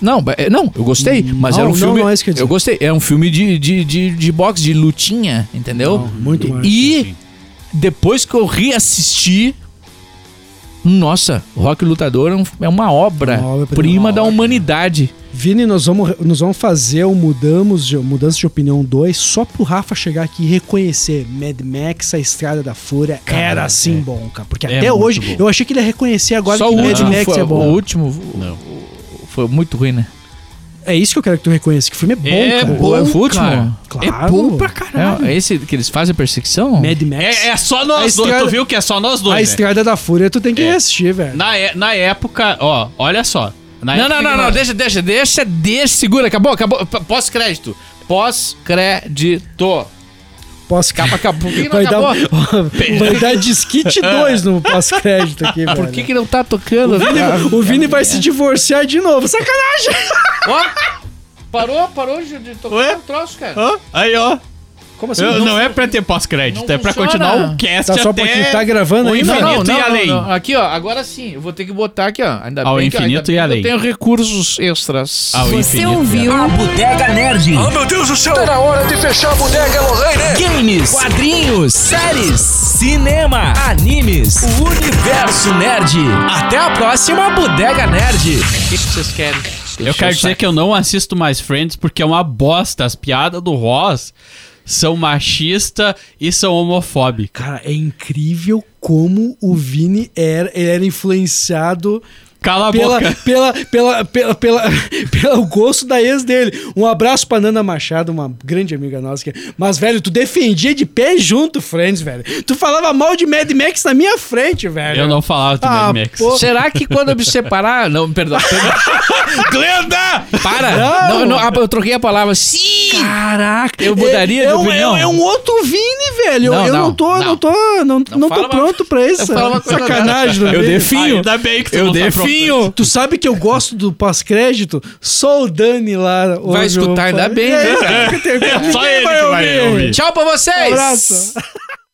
Speaker 3: Não, é- não, eu gostei, mas
Speaker 5: Não,
Speaker 3: era um
Speaker 5: não,
Speaker 3: filme.
Speaker 5: não é isso que eu
Speaker 3: eu gostei. É um filme de, de, de, de boxe, de lutinha, entendeu?
Speaker 5: Não, muito mais.
Speaker 3: E depois que eu reassisti. Nossa, Rock Lutador é um- é uma obra
Speaker 5: Uma obra-prima.
Speaker 3: prima da humanidade.
Speaker 5: Vini, nós vamos, nós vamos fazer o Mudamos de, Mudança de Opinião 2 só pro Rafa chegar aqui e reconhecer Mad Max, a Estrada da Fúria, era assim bom, cara. Porque
Speaker 3: é
Speaker 5: até hoje
Speaker 3: bom.
Speaker 5: eu achei que ele ia reconhecer agora
Speaker 3: Só
Speaker 5: que
Speaker 3: o
Speaker 5: Mad Max
Speaker 3: foi,
Speaker 5: é
Speaker 3: o
Speaker 5: bom.
Speaker 3: último foi muito ruim, né?
Speaker 5: É isso que eu quero que tu reconheça, que o filme é bom,
Speaker 4: É
Speaker 5: cara.
Speaker 4: bom,
Speaker 3: o último?
Speaker 4: cara.
Speaker 5: Claro.
Speaker 4: É bom pra caralho.
Speaker 3: É, é esse que eles fazem a perseguição?
Speaker 5: Mad Max.
Speaker 4: É, é só
Speaker 5: A
Speaker 4: nós dois.
Speaker 5: estrada-
Speaker 4: Tu viu que é só nós dois,
Speaker 5: A
Speaker 4: né?
Speaker 5: Estrada da Fúria tu tem que
Speaker 4: É.
Speaker 5: assistir, velho.
Speaker 4: Na, é- na época, ó, olha só. Na
Speaker 3: Não,
Speaker 4: época
Speaker 3: não, não, não, deixa, deixa, deixa, deixa, segura, acabou, acabou. P- Pós-crédito. Pós-crédito.
Speaker 5: Pós
Speaker 3: Acaba, acabou.
Speaker 5: Vai dar, vai dar disquite 2 no pós-crédito aqui, velho.
Speaker 3: Por que, que não tá tocando?
Speaker 5: O Vini vai se divorciar de novo. Sacanagem!
Speaker 3: Ó, parou, parou de de tocar o troço, cara.
Speaker 4: Ó, aí, ó.
Speaker 5: Como assim?
Speaker 4: Eu-
Speaker 5: Não-
Speaker 4: não, é pra ter pós-crédito,
Speaker 3: não
Speaker 4: é pra continuar o cast
Speaker 5: Tá só
Speaker 4: até
Speaker 5: porque tá gravando
Speaker 4: o
Speaker 5: ainda?
Speaker 4: infinito e além.
Speaker 3: Aqui, ó, agora sim. Eu vou ter que botar aqui, ó. Ainda
Speaker 4: Ao
Speaker 3: bem que,
Speaker 4: infinito
Speaker 3: ainda bem
Speaker 4: e
Speaker 3: que
Speaker 4: além.
Speaker 3: Eu tenho recursos extras.
Speaker 4: Ao
Speaker 1: Você
Speaker 4: infinito.
Speaker 1: ouviu?
Speaker 6: A Bodega Nerd.
Speaker 2: Oh, meu Deus do céu! Tá na hora de fechar a bodega, Lorraine!
Speaker 6: Games, quadrinhos, séries, cinema, animes, o universo nerd. Até a próxima Bodega Nerd.
Speaker 3: O que, que vocês querem?
Speaker 4: Eu quero dizer que eu não assisto mais Friends porque é uma bosta. As piadas do Ross são machista e são homofóbicas.
Speaker 5: Cara, é incrível como o Vini era, ele era influenciado
Speaker 4: Cala a
Speaker 5: pela,
Speaker 4: boca.
Speaker 5: pela, pela, pela, pela, pelo gosto da ex dele. Um abraço pra Nana Machado, uma grande amiga nossa. que- Mas, velho, tu defendia de pé junto, Friends, velho. Tu falava mal de Mad Max na minha frente, velho.
Speaker 4: Eu não falava do
Speaker 5: Ah,
Speaker 4: Mad Max.
Speaker 5: pô.
Speaker 3: Será que quando eu me separar. Não, perdão. perdão.
Speaker 4: Glenda!
Speaker 3: Para!
Speaker 5: Não.
Speaker 3: Não, não, eu troquei a palavra. Sim!
Speaker 5: Caraca,
Speaker 3: Eu mudaria
Speaker 5: é,
Speaker 3: de
Speaker 5: é um-
Speaker 3: opinião.
Speaker 5: É, é um outro Vini, velho. Eu-
Speaker 3: Não,
Speaker 5: eu não,
Speaker 3: não,
Speaker 5: tô,
Speaker 3: não.
Speaker 5: não tô, não, não, tô
Speaker 3: uma-
Speaker 5: pronto pra isso. Sacanagem, do
Speaker 3: Eu defino.
Speaker 4: Ainda bem que tu
Speaker 3: Eu
Speaker 4: não tá
Speaker 3: definho.
Speaker 5: Tu sabe que eu gosto do pós-crédito? Só o Dani lá.
Speaker 3: Vai escutar, ainda bem,
Speaker 5: É,
Speaker 3: né,
Speaker 5: tenho-
Speaker 4: Só ele que vai ouvir.
Speaker 3: Tchau pra vocês!
Speaker 5: Abraço.